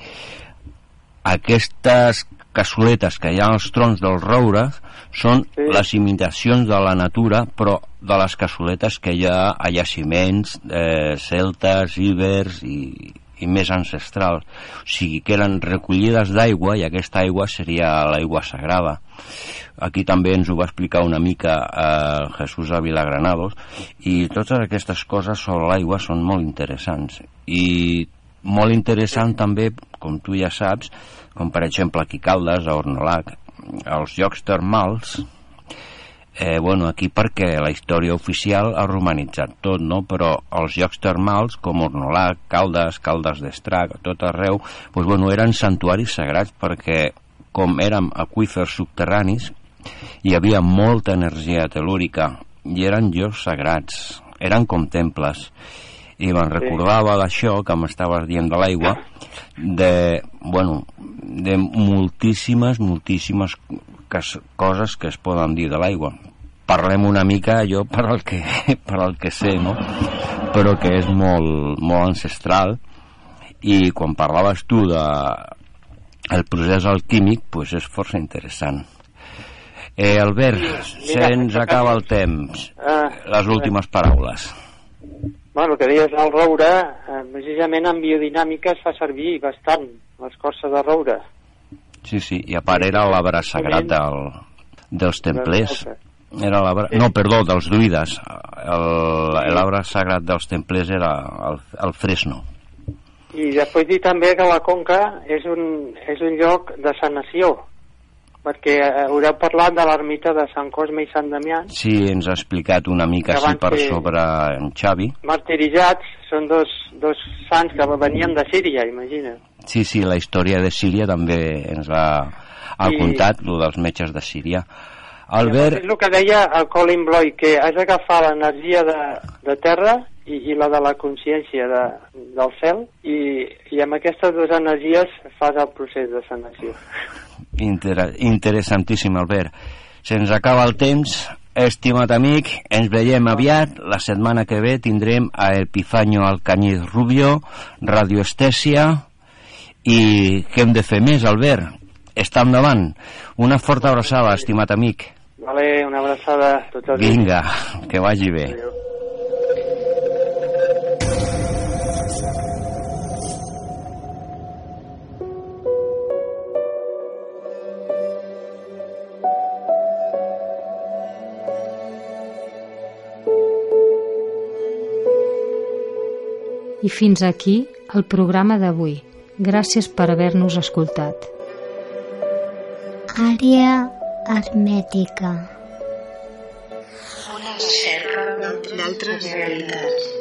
aquestes cassoletes que hi ha als troncs dels roures són sí. les imitacions de la natura, però de les cassoletes que hi ha a llaciments, eh, celtes, ibers i, i més ancestrals. O sigui, que eren recollides d'aigua i aquesta aigua seria l'aigua sagrada. Aquí també ens ho va explicar una mica eh, Jesús Ávila Granados i totes aquestes coses sobre l'aigua són molt interessants. I molt interessant també, com tu ja saps, com per exemple aquí Caldes, a Ornolac, els llocs termals, Eh, bueno, aquí perquè la història oficial ha romanitzat tot, no? però els llocs termals, com Ornolac, Caldes, Caldes d'Estrac, tot arreu, doncs, bueno, eren santuaris sagrats perquè com érem aquífers subterranis, hi havia molta energia telúrica i eren llocs sagrats, eren com temples i me'n recordava d'això que m'estaves dient de l'aigua de, bueno, de moltíssimes, moltíssimes coses que es poden dir de l'aigua. Parlem una mica jo per al que, per al que sé, no? Però que és molt, molt ancestral i quan parlaves tu de el procés alquímic, pues és força interessant. Eh, Albert, sí, se'ns acaba el temps. Uh, Les últimes paraules. Bueno, el que deies del roure, eh, precisament en biodinàmica es fa servir bastant l'escorça de roure. Sí, sí, i a part era l'arbre sagrat del, dels templers. Era l'arbre... No, perdó, dels druides. L'arbre sagrat dels templers era el, el fresno. I després dir també que la Conca és un, és un lloc de sanació, perquè haureu parlat de l'ermita de Sant Cosme i Sant Damià. Sí, ens ha explicat una mica així per sobre en Xavi. Martiritzats, són dos, dos sants que venien de Síria, imagina. Sí, sí, la història de Síria també ens ha, ha I... contat, el dels metges de Síria. Albert... És el que deia el Colin Bloy, que has d'agafar l'energia de, de terra i, i la de la consciència de, del cel i, i amb aquestes dues energies fas el procés de sanació. Inter interessantíssim, Albert. Se'ns acaba el temps, estimat amic, ens veiem aviat. La setmana que ve tindrem a Epifanyo Alcañiz Rubio, Radio Estèsia, i què hem de fer més, Albert? Està endavant. Una forta abraçada, estimat amic. Vale, una abraçada a tots els Vinga, que vagi bé. Adéu. I fins aquí el programa d'avui. Gràcies per haver-nos escoltat. Àrea hermètica. Una recerca d'altres realitats.